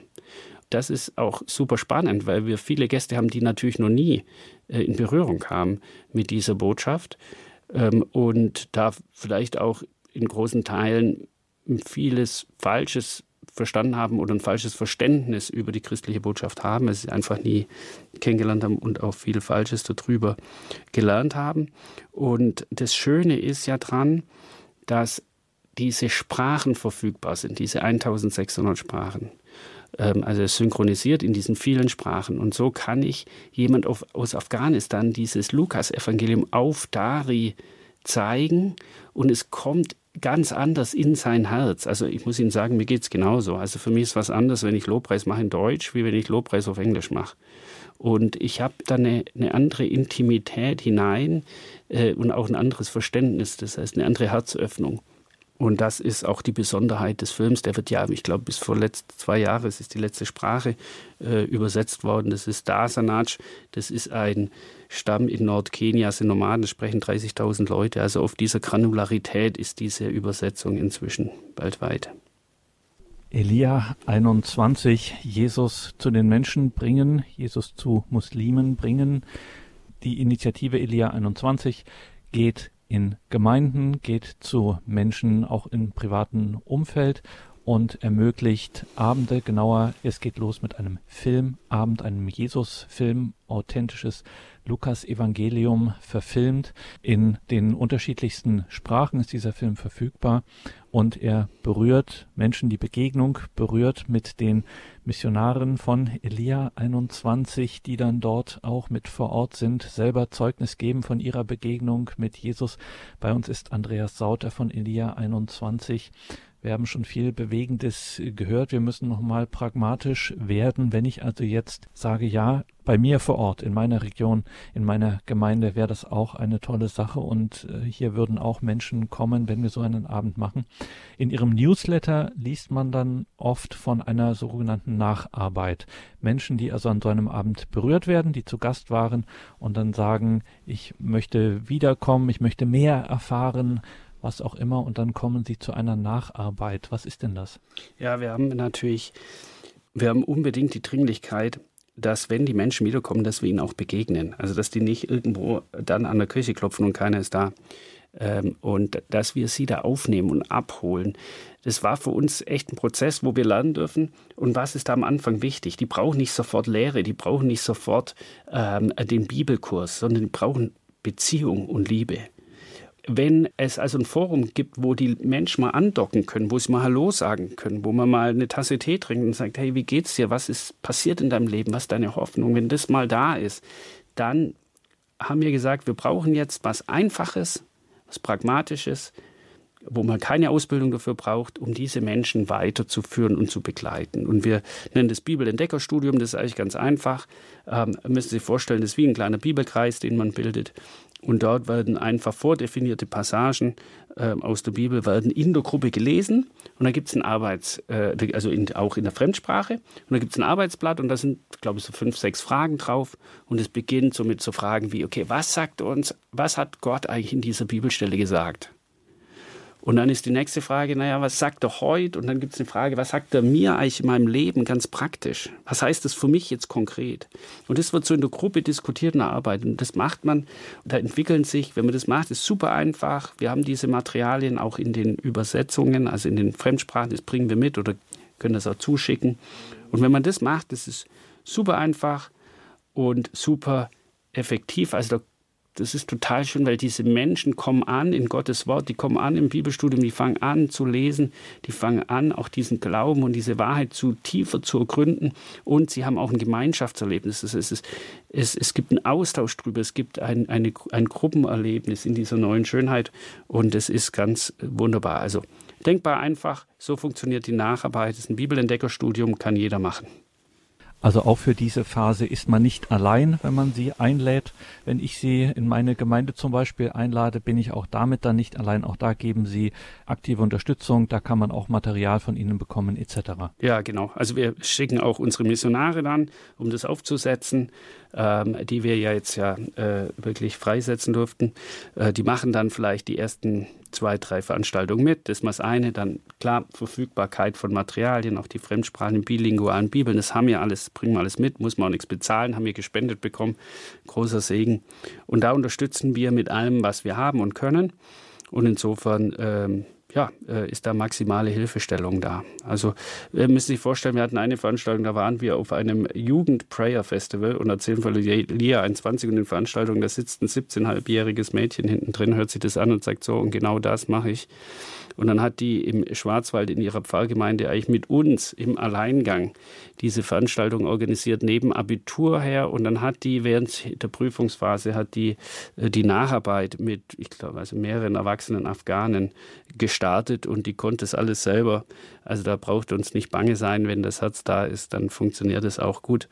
Das ist auch super spannend, weil wir viele Gäste haben, die natürlich noch nie äh, in Berührung kamen mit dieser Botschaft ähm, und da vielleicht auch in großen Teilen vieles Falsches verstanden haben oder ein falsches Verständnis über die christliche Botschaft haben, es einfach nie kennengelernt haben und auch viel Falsches darüber gelernt haben. Und das Schöne ist ja dran, dass diese Sprachen verfügbar sind, diese 1600 Sprachen. Ähm, also synchronisiert in diesen vielen Sprachen. Und so kann ich jemand auf, aus Afghanistan dieses Lukas-Evangelium auf Dari zeigen und es kommt ganz anders in sein Herz. Also ich muss Ihnen sagen, mir geht es genauso. Also für mich ist was anderes, wenn ich Lobpreis mache in Deutsch, wie wenn ich Lobpreis auf Englisch mache. Und ich habe da eine, eine, andere Intimität hinein äh, und auch ein anderes Verständnis, das heißt eine andere Herzöffnung. Und das ist auch die Besonderheit des Films. Der wird ja, ich glaube, bis vor letzt, zwei Jahren ist die letzte Sprache äh, übersetzt worden. Das ist Dasanaj. Das ist ein Stamm in Nordkenia, sind Nomaden, sprechen 30.000 Leute. Also auf dieser Granularität ist diese Übersetzung inzwischen bald weit. Elia 21, Jesus zu den Menschen bringen, Jesus zu Muslimen bringen. Die Initiative Elia 21 geht in Gemeinden, geht zu Menschen auch im privaten Umfeld und ermöglicht Abende, genauer, es geht los mit einem Filmabend, einem Jesus-Film, authentisches Lukas-Evangelium verfilmt. In den unterschiedlichsten Sprachen ist dieser Film verfügbar und er berührt Menschen, die Begegnung berührt mit den Missionaren von Elia 21, die dann dort auch mit vor Ort sind, selber Zeugnis geben von ihrer Begegnung mit Jesus. Bei uns ist Andreas Sauter von Elia 21. Wir haben schon viel Bewegendes gehört. Wir müssen nochmal pragmatisch werden. Wenn ich also jetzt sage, ja, bei mir vor Ort, in meiner Region, in meiner Gemeinde wäre das auch eine tolle Sache und äh, hier würden auch Menschen kommen, wenn wir so einen Abend machen. In Ihrem Newsletter liest man dann oft von einer sogenannten Nacharbeit. Menschen, die also an so einem Abend berührt werden, die zu Gast waren und dann sagen, ich möchte wiederkommen, ich möchte mehr erfahren, was auch immer, und dann kommen Sie zu einer Nacharbeit. Was ist denn das? Ja, wir haben natürlich, wir haben unbedingt die Dringlichkeit, dass wenn die Menschen wiederkommen, dass wir ihnen auch begegnen. Also dass die nicht irgendwo dann an der Kirche klopfen und keiner ist da. Ähm, und dass wir sie da aufnehmen und abholen. Das war für uns echt ein Prozess, wo wir lernen dürfen. Und was ist da am Anfang wichtig? Die brauchen nicht sofort Lehre, die brauchen nicht sofort ähm, den Bibelkurs, sondern die brauchen Beziehung und Liebe wenn es also ein Forum gibt, wo die Menschen mal andocken können, wo sie mal Hallo sagen können, wo man mal eine Tasse Tee trinkt und sagt, hey, wie geht's dir? Was ist passiert in deinem Leben? Was ist deine Hoffnung? Wenn das mal da ist, dann haben wir gesagt, wir brauchen jetzt was Einfaches, was Pragmatisches, wo man keine Ausbildung dafür braucht, um diese Menschen weiterzuführen und zu begleiten. Und wir nennen das Bibelentdeckerstudium, das ist eigentlich ganz einfach. Ähm, müssen Sie sich vorstellen, das ist wie ein kleiner Bibelkreis, den man bildet. Und dort werden einfach vordefinierte Passagen äh, aus der Bibel werden in der Gruppe gelesen. Und da gibt es ein Arbeits, äh, also in, auch in der Fremdsprache. Und da gibt es ein Arbeitsblatt und da sind, glaube ich, so fünf, sechs Fragen drauf. Und es beginnt so mit so Fragen wie, okay, was sagt uns, was hat Gott eigentlich in dieser Bibelstelle gesagt? Und dann ist die nächste Frage, naja, was sagt er heute? Und dann gibt es eine Frage, was sagt er mir eigentlich in meinem Leben ganz praktisch? Was heißt das für mich jetzt konkret? Und das wird so in der Gruppe diskutiert und erarbeitet. Und das macht man, da entwickeln sich, wenn man das macht, ist super einfach. Wir haben diese Materialien auch in den Übersetzungen, also in den Fremdsprachen, das bringen wir mit oder können das auch zuschicken. Und wenn man das macht, das ist super einfach und super effektiv. Also da das ist total schön, weil diese Menschen kommen an in Gottes Wort, die kommen an im Bibelstudium, die fangen an zu lesen, die fangen an, auch diesen Glauben und diese Wahrheit zu tiefer zu ergründen und sie haben auch ein Gemeinschaftserlebnis. Es, es, es, es gibt einen Austausch drüber, es gibt ein, eine, ein Gruppenerlebnis in dieser neuen Schönheit und es ist ganz wunderbar. Also denkbar einfach, so funktioniert die Nacharbeit. Das ist ein Bibelentdeckerstudium, kann jeder machen. Also auch für diese Phase ist man nicht allein, wenn man sie einlädt. Wenn ich sie in meine Gemeinde zum Beispiel einlade, bin ich auch damit dann nicht allein. Auch da geben sie aktive Unterstützung, da kann man auch Material von ihnen bekommen etc. Ja, genau. Also wir schicken auch unsere Missionare dann, um das aufzusetzen ähm, die wir ja jetzt ja äh, wirklich freisetzen durften. Äh, die machen dann vielleicht die ersten zwei, drei Veranstaltungen mit. Das ist mal das eine. Dann klar, Verfügbarkeit von Materialien, auch die Fremdsprachen, bilingualen Bibeln, das haben wir alles, bringen wir alles mit, muss man auch nichts bezahlen, haben wir gespendet bekommen. Großer Segen. Und da unterstützen wir mit allem, was wir haben und können. Und insofern ähm, ja, äh, ist da maximale Hilfestellung da. Also wir müssen sich vorstellen, wir hatten eine Veranstaltung, da waren wir auf einem Jugend-Prayer-Festival und erzählen von Lia 21 und den Veranstaltungen, da sitzt ein 17-halbjähriges Mädchen hinten drin, hört sich das an und sagt so, und genau das mache ich. Und dann hat die im Schwarzwald in ihrer Pfarrgemeinde eigentlich mit uns im Alleingang diese Veranstaltung organisiert, neben Abitur her. Und dann hat die während der Prüfungsphase hat die äh, die Nacharbeit mit, ich glaube, also mehreren erwachsenen Afghanen gestartet und die konnte es alles selber. Also da braucht uns nicht bange sein, wenn das Herz da ist, dann funktioniert es auch gut.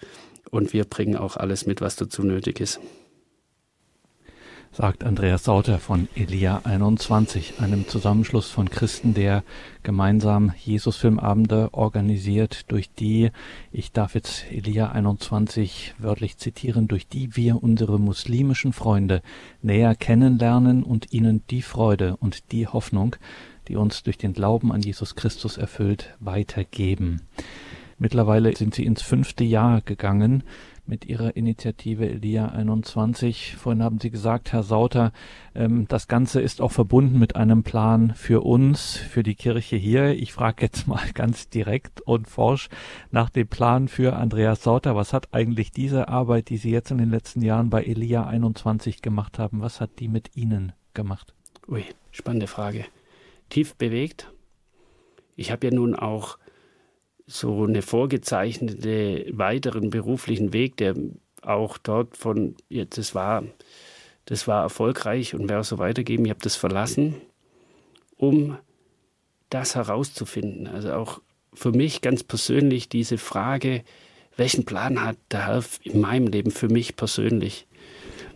Und wir bringen auch alles mit, was dazu nötig ist sagt Andreas Sauter von Elia 21, einem Zusammenschluss von Christen, der gemeinsam Jesusfilmabende organisiert, durch die, ich darf jetzt Elia 21 wörtlich zitieren, durch die wir unsere muslimischen Freunde näher kennenlernen und ihnen die Freude und die Hoffnung, die uns durch den Glauben an Jesus Christus erfüllt, weitergeben. Mittlerweile sind sie ins fünfte Jahr gegangen mit Ihrer Initiative Elia 21. Vorhin haben Sie gesagt, Herr Sauter, ähm, das Ganze ist auch verbunden mit einem Plan für uns, für die Kirche hier. Ich frage jetzt mal ganz direkt und forsch nach dem Plan für Andreas Sauter. Was hat eigentlich diese Arbeit, die Sie jetzt in den letzten Jahren bei Elia 21 gemacht haben, was hat die mit Ihnen gemacht? Ui, spannende Frage. Tief bewegt. Ich habe ja nun auch so eine vorgezeichnete weiteren beruflichen Weg, der auch dort von, ja, das war, das war erfolgreich und werde so weitergeben. Ich habe das verlassen, um das herauszufinden. Also auch für mich ganz persönlich diese Frage, welchen Plan hat der Herr in meinem Leben für mich persönlich?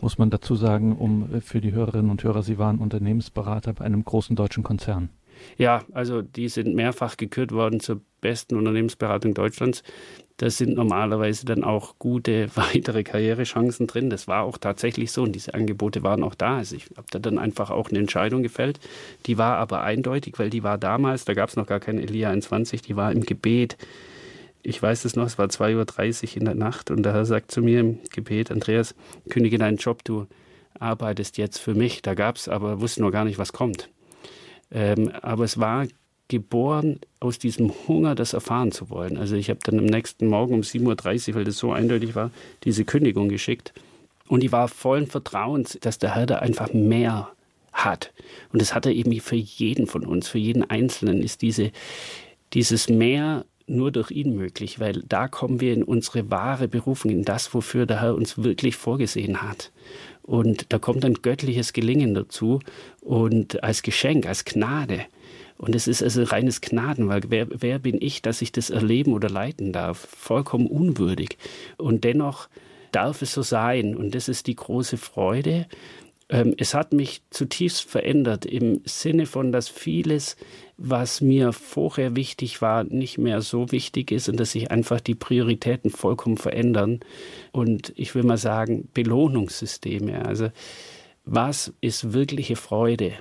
Muss man dazu sagen, um für die Hörerinnen und Hörer, Sie waren Unternehmensberater bei einem großen deutschen Konzern. Ja, also die sind mehrfach gekürt worden zur besten Unternehmensberatung Deutschlands. Da sind normalerweise dann auch gute weitere Karrierechancen drin. Das war auch tatsächlich so und diese Angebote waren auch da. Also ich habe da dann einfach auch eine Entscheidung gefällt. Die war aber eindeutig, weil die war damals, da gab es noch gar keine Elia 21, die war im Gebet. Ich weiß es noch, es war 2.30 Uhr in der Nacht und der Herr sagt zu mir im Gebet, Andreas, kündige deinen Job, du arbeitest jetzt für mich. Da gab es aber, wusste noch gar nicht, was kommt. Ähm, aber es war geboren aus diesem Hunger, das erfahren zu wollen. Also ich habe dann am nächsten Morgen um 7.30 Uhr, weil das so eindeutig war, diese Kündigung geschickt. Und die war vollen Vertrauens, dass der Herr da einfach mehr hat. Und das hat er eben für jeden von uns, für jeden Einzelnen ist diese, dieses Mehr nur durch ihn möglich, weil da kommen wir in unsere wahre Berufung, in das, wofür der Herr uns wirklich vorgesehen hat. Und da kommt ein göttliches Gelingen dazu und als Geschenk, als Gnade. Und es ist also reines Gnadenwerk. Wer, wer bin ich, dass ich das erleben oder leiten darf? Vollkommen unwürdig. Und dennoch darf es so sein. Und das ist die große Freude. Ähm, es hat mich zutiefst verändert im Sinne von, dass vieles, was mir vorher wichtig war, nicht mehr so wichtig ist und dass sich einfach die Prioritäten vollkommen verändern. Und ich will mal sagen, Belohnungssysteme. Also, was ist wirkliche Freude?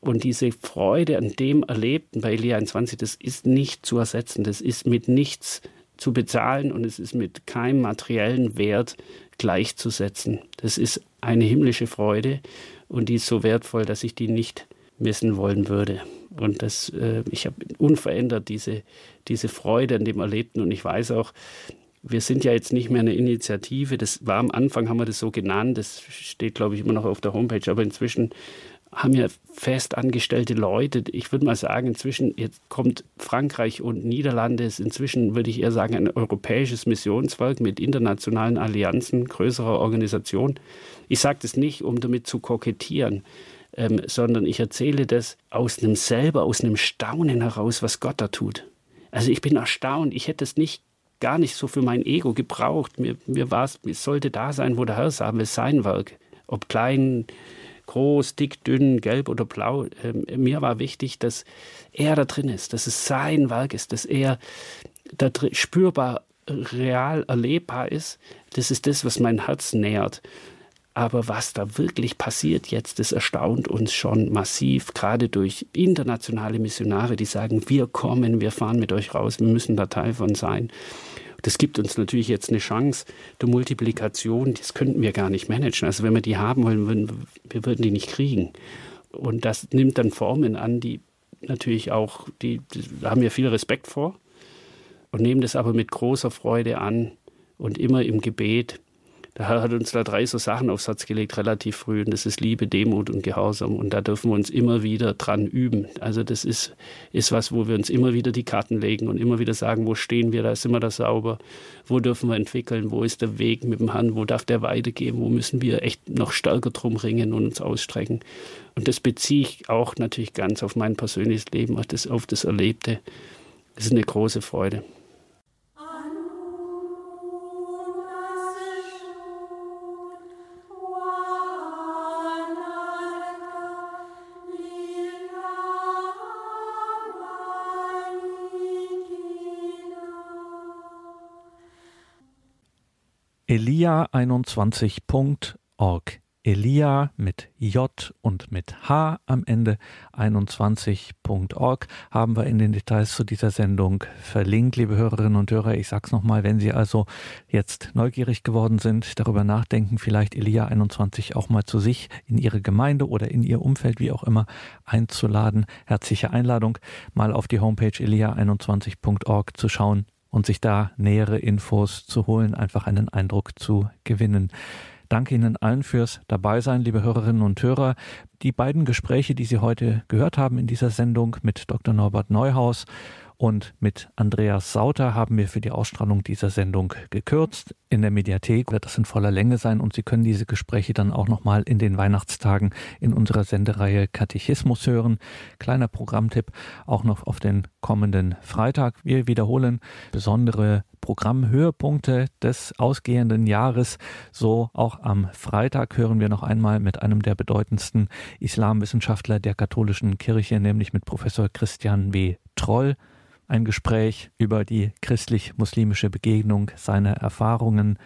Und diese Freude an dem Erlebten bei Elia 21, das ist nicht zu ersetzen, das ist mit nichts zu bezahlen und es ist mit keinem materiellen Wert gleichzusetzen. Das ist eine himmlische Freude und die ist so wertvoll, dass ich die nicht missen wollen würde. Und das, äh, ich habe unverändert diese, diese Freude an dem Erlebten und ich weiß auch, wir sind ja jetzt nicht mehr eine Initiative. Das war am Anfang, haben wir das so genannt. Das steht, glaube ich, immer noch auf der Homepage. Aber inzwischen haben ja festangestellte Leute. Ich würde mal sagen, inzwischen jetzt kommt Frankreich und Niederlande ist inzwischen, würde ich eher sagen, ein europäisches Missionswerk mit internationalen Allianzen, größerer Organisation. Ich sage das nicht, um damit zu kokettieren, ähm, sondern ich erzähle das aus einem selber, aus einem Staunen heraus, was Gott da tut. Also ich bin erstaunt. Ich hätte es nicht gar nicht so für mein Ego gebraucht. Mir, mir war es, es sollte da sein, wo der Herr sah, es sein Werk. Ob klein, groß, dick, dünn, gelb oder blau. Ähm, mir war wichtig, dass er da drin ist, dass es sein Werk ist, dass er da drin, spürbar, real erlebbar ist. Das ist das, was mein Herz nährt. Aber was da wirklich passiert jetzt, das erstaunt uns schon massiv, gerade durch internationale Missionare, die sagen, wir kommen, wir fahren mit euch raus, wir müssen da Teil von sein. Das gibt uns natürlich jetzt eine Chance der Multiplikation, das könnten wir gar nicht managen. Also wenn wir die haben wollen, würden, wir würden die nicht kriegen. Und das nimmt dann Formen an, die natürlich auch, die, die haben wir viel Respekt vor und nehmen das aber mit großer Freude an und immer im Gebet der Herr hat uns da drei so Sachen aufs Satz gelegt, relativ früh. Und das ist Liebe, Demut und Gehorsam. Und da dürfen wir uns immer wieder dran üben. Also das ist, ist was, wo wir uns immer wieder die Karten legen und immer wieder sagen, wo stehen wir, da sind wir da sauber. Wo dürfen wir entwickeln? Wo ist der Weg mit dem Herrn? Wo darf der weitergehen? Wo müssen wir echt noch stärker drum ringen und uns ausstrecken? Und das beziehe ich auch natürlich ganz auf mein persönliches Leben, auf das, auf das Erlebte. Das ist eine große Freude. elia21.org. Elia mit J und mit H am Ende 21.org haben wir in den Details zu dieser Sendung verlinkt, liebe Hörerinnen und Hörer. Ich sag's nochmal, wenn Sie also jetzt neugierig geworden sind, darüber nachdenken, vielleicht Elia 21 auch mal zu sich in Ihre Gemeinde oder in Ihr Umfeld, wie auch immer, einzuladen. Herzliche Einladung, mal auf die Homepage elia21.org zu schauen und sich da nähere Infos zu holen, einfach einen Eindruck zu gewinnen. Danke Ihnen allen fürs Dabeisein, liebe Hörerinnen und Hörer. Die beiden Gespräche, die Sie heute gehört haben in dieser Sendung mit Dr. Norbert Neuhaus und mit Andreas Sauter haben wir für die Ausstrahlung dieser Sendung gekürzt. In der Mediathek wird das in voller Länge sein und Sie können diese Gespräche dann auch nochmal in den Weihnachtstagen in unserer Sendereihe Katechismus hören. Kleiner Programmtipp auch noch auf den kommenden Freitag. Wir wiederholen besondere Programmhöhepunkte des ausgehenden Jahres. So auch am Freitag hören wir noch einmal mit einem der bedeutendsten Islamwissenschaftler der katholischen Kirche, nämlich mit Professor Christian W. Troll ein Gespräch über die christlich-muslimische Begegnung, seine Erfahrungen,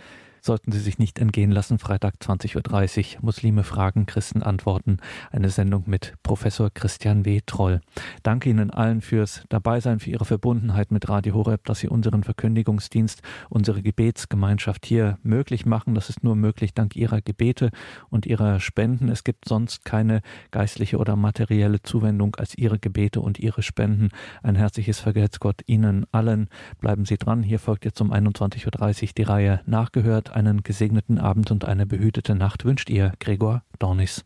sollten Sie sich nicht entgehen lassen. Freitag 20.30 Uhr. Muslime fragen, Christen antworten. Eine Sendung mit Professor Christian W. Troll. Danke Ihnen allen fürs Dabeisein, für Ihre Verbundenheit mit Radio Horeb, dass Sie unseren Verkündigungsdienst, unsere Gebetsgemeinschaft hier möglich machen. Das ist nur möglich dank Ihrer Gebete und Ihrer Spenden. Es gibt sonst keine geistliche oder materielle Zuwendung als Ihre Gebete und Ihre Spenden. Ein herzliches Vergelt's Gott Ihnen allen. Bleiben Sie dran. Hier folgt jetzt um 21.30 Uhr die Reihe nachgehört einen gesegneten Abend und eine behütete Nacht wünscht ihr Gregor Dornis.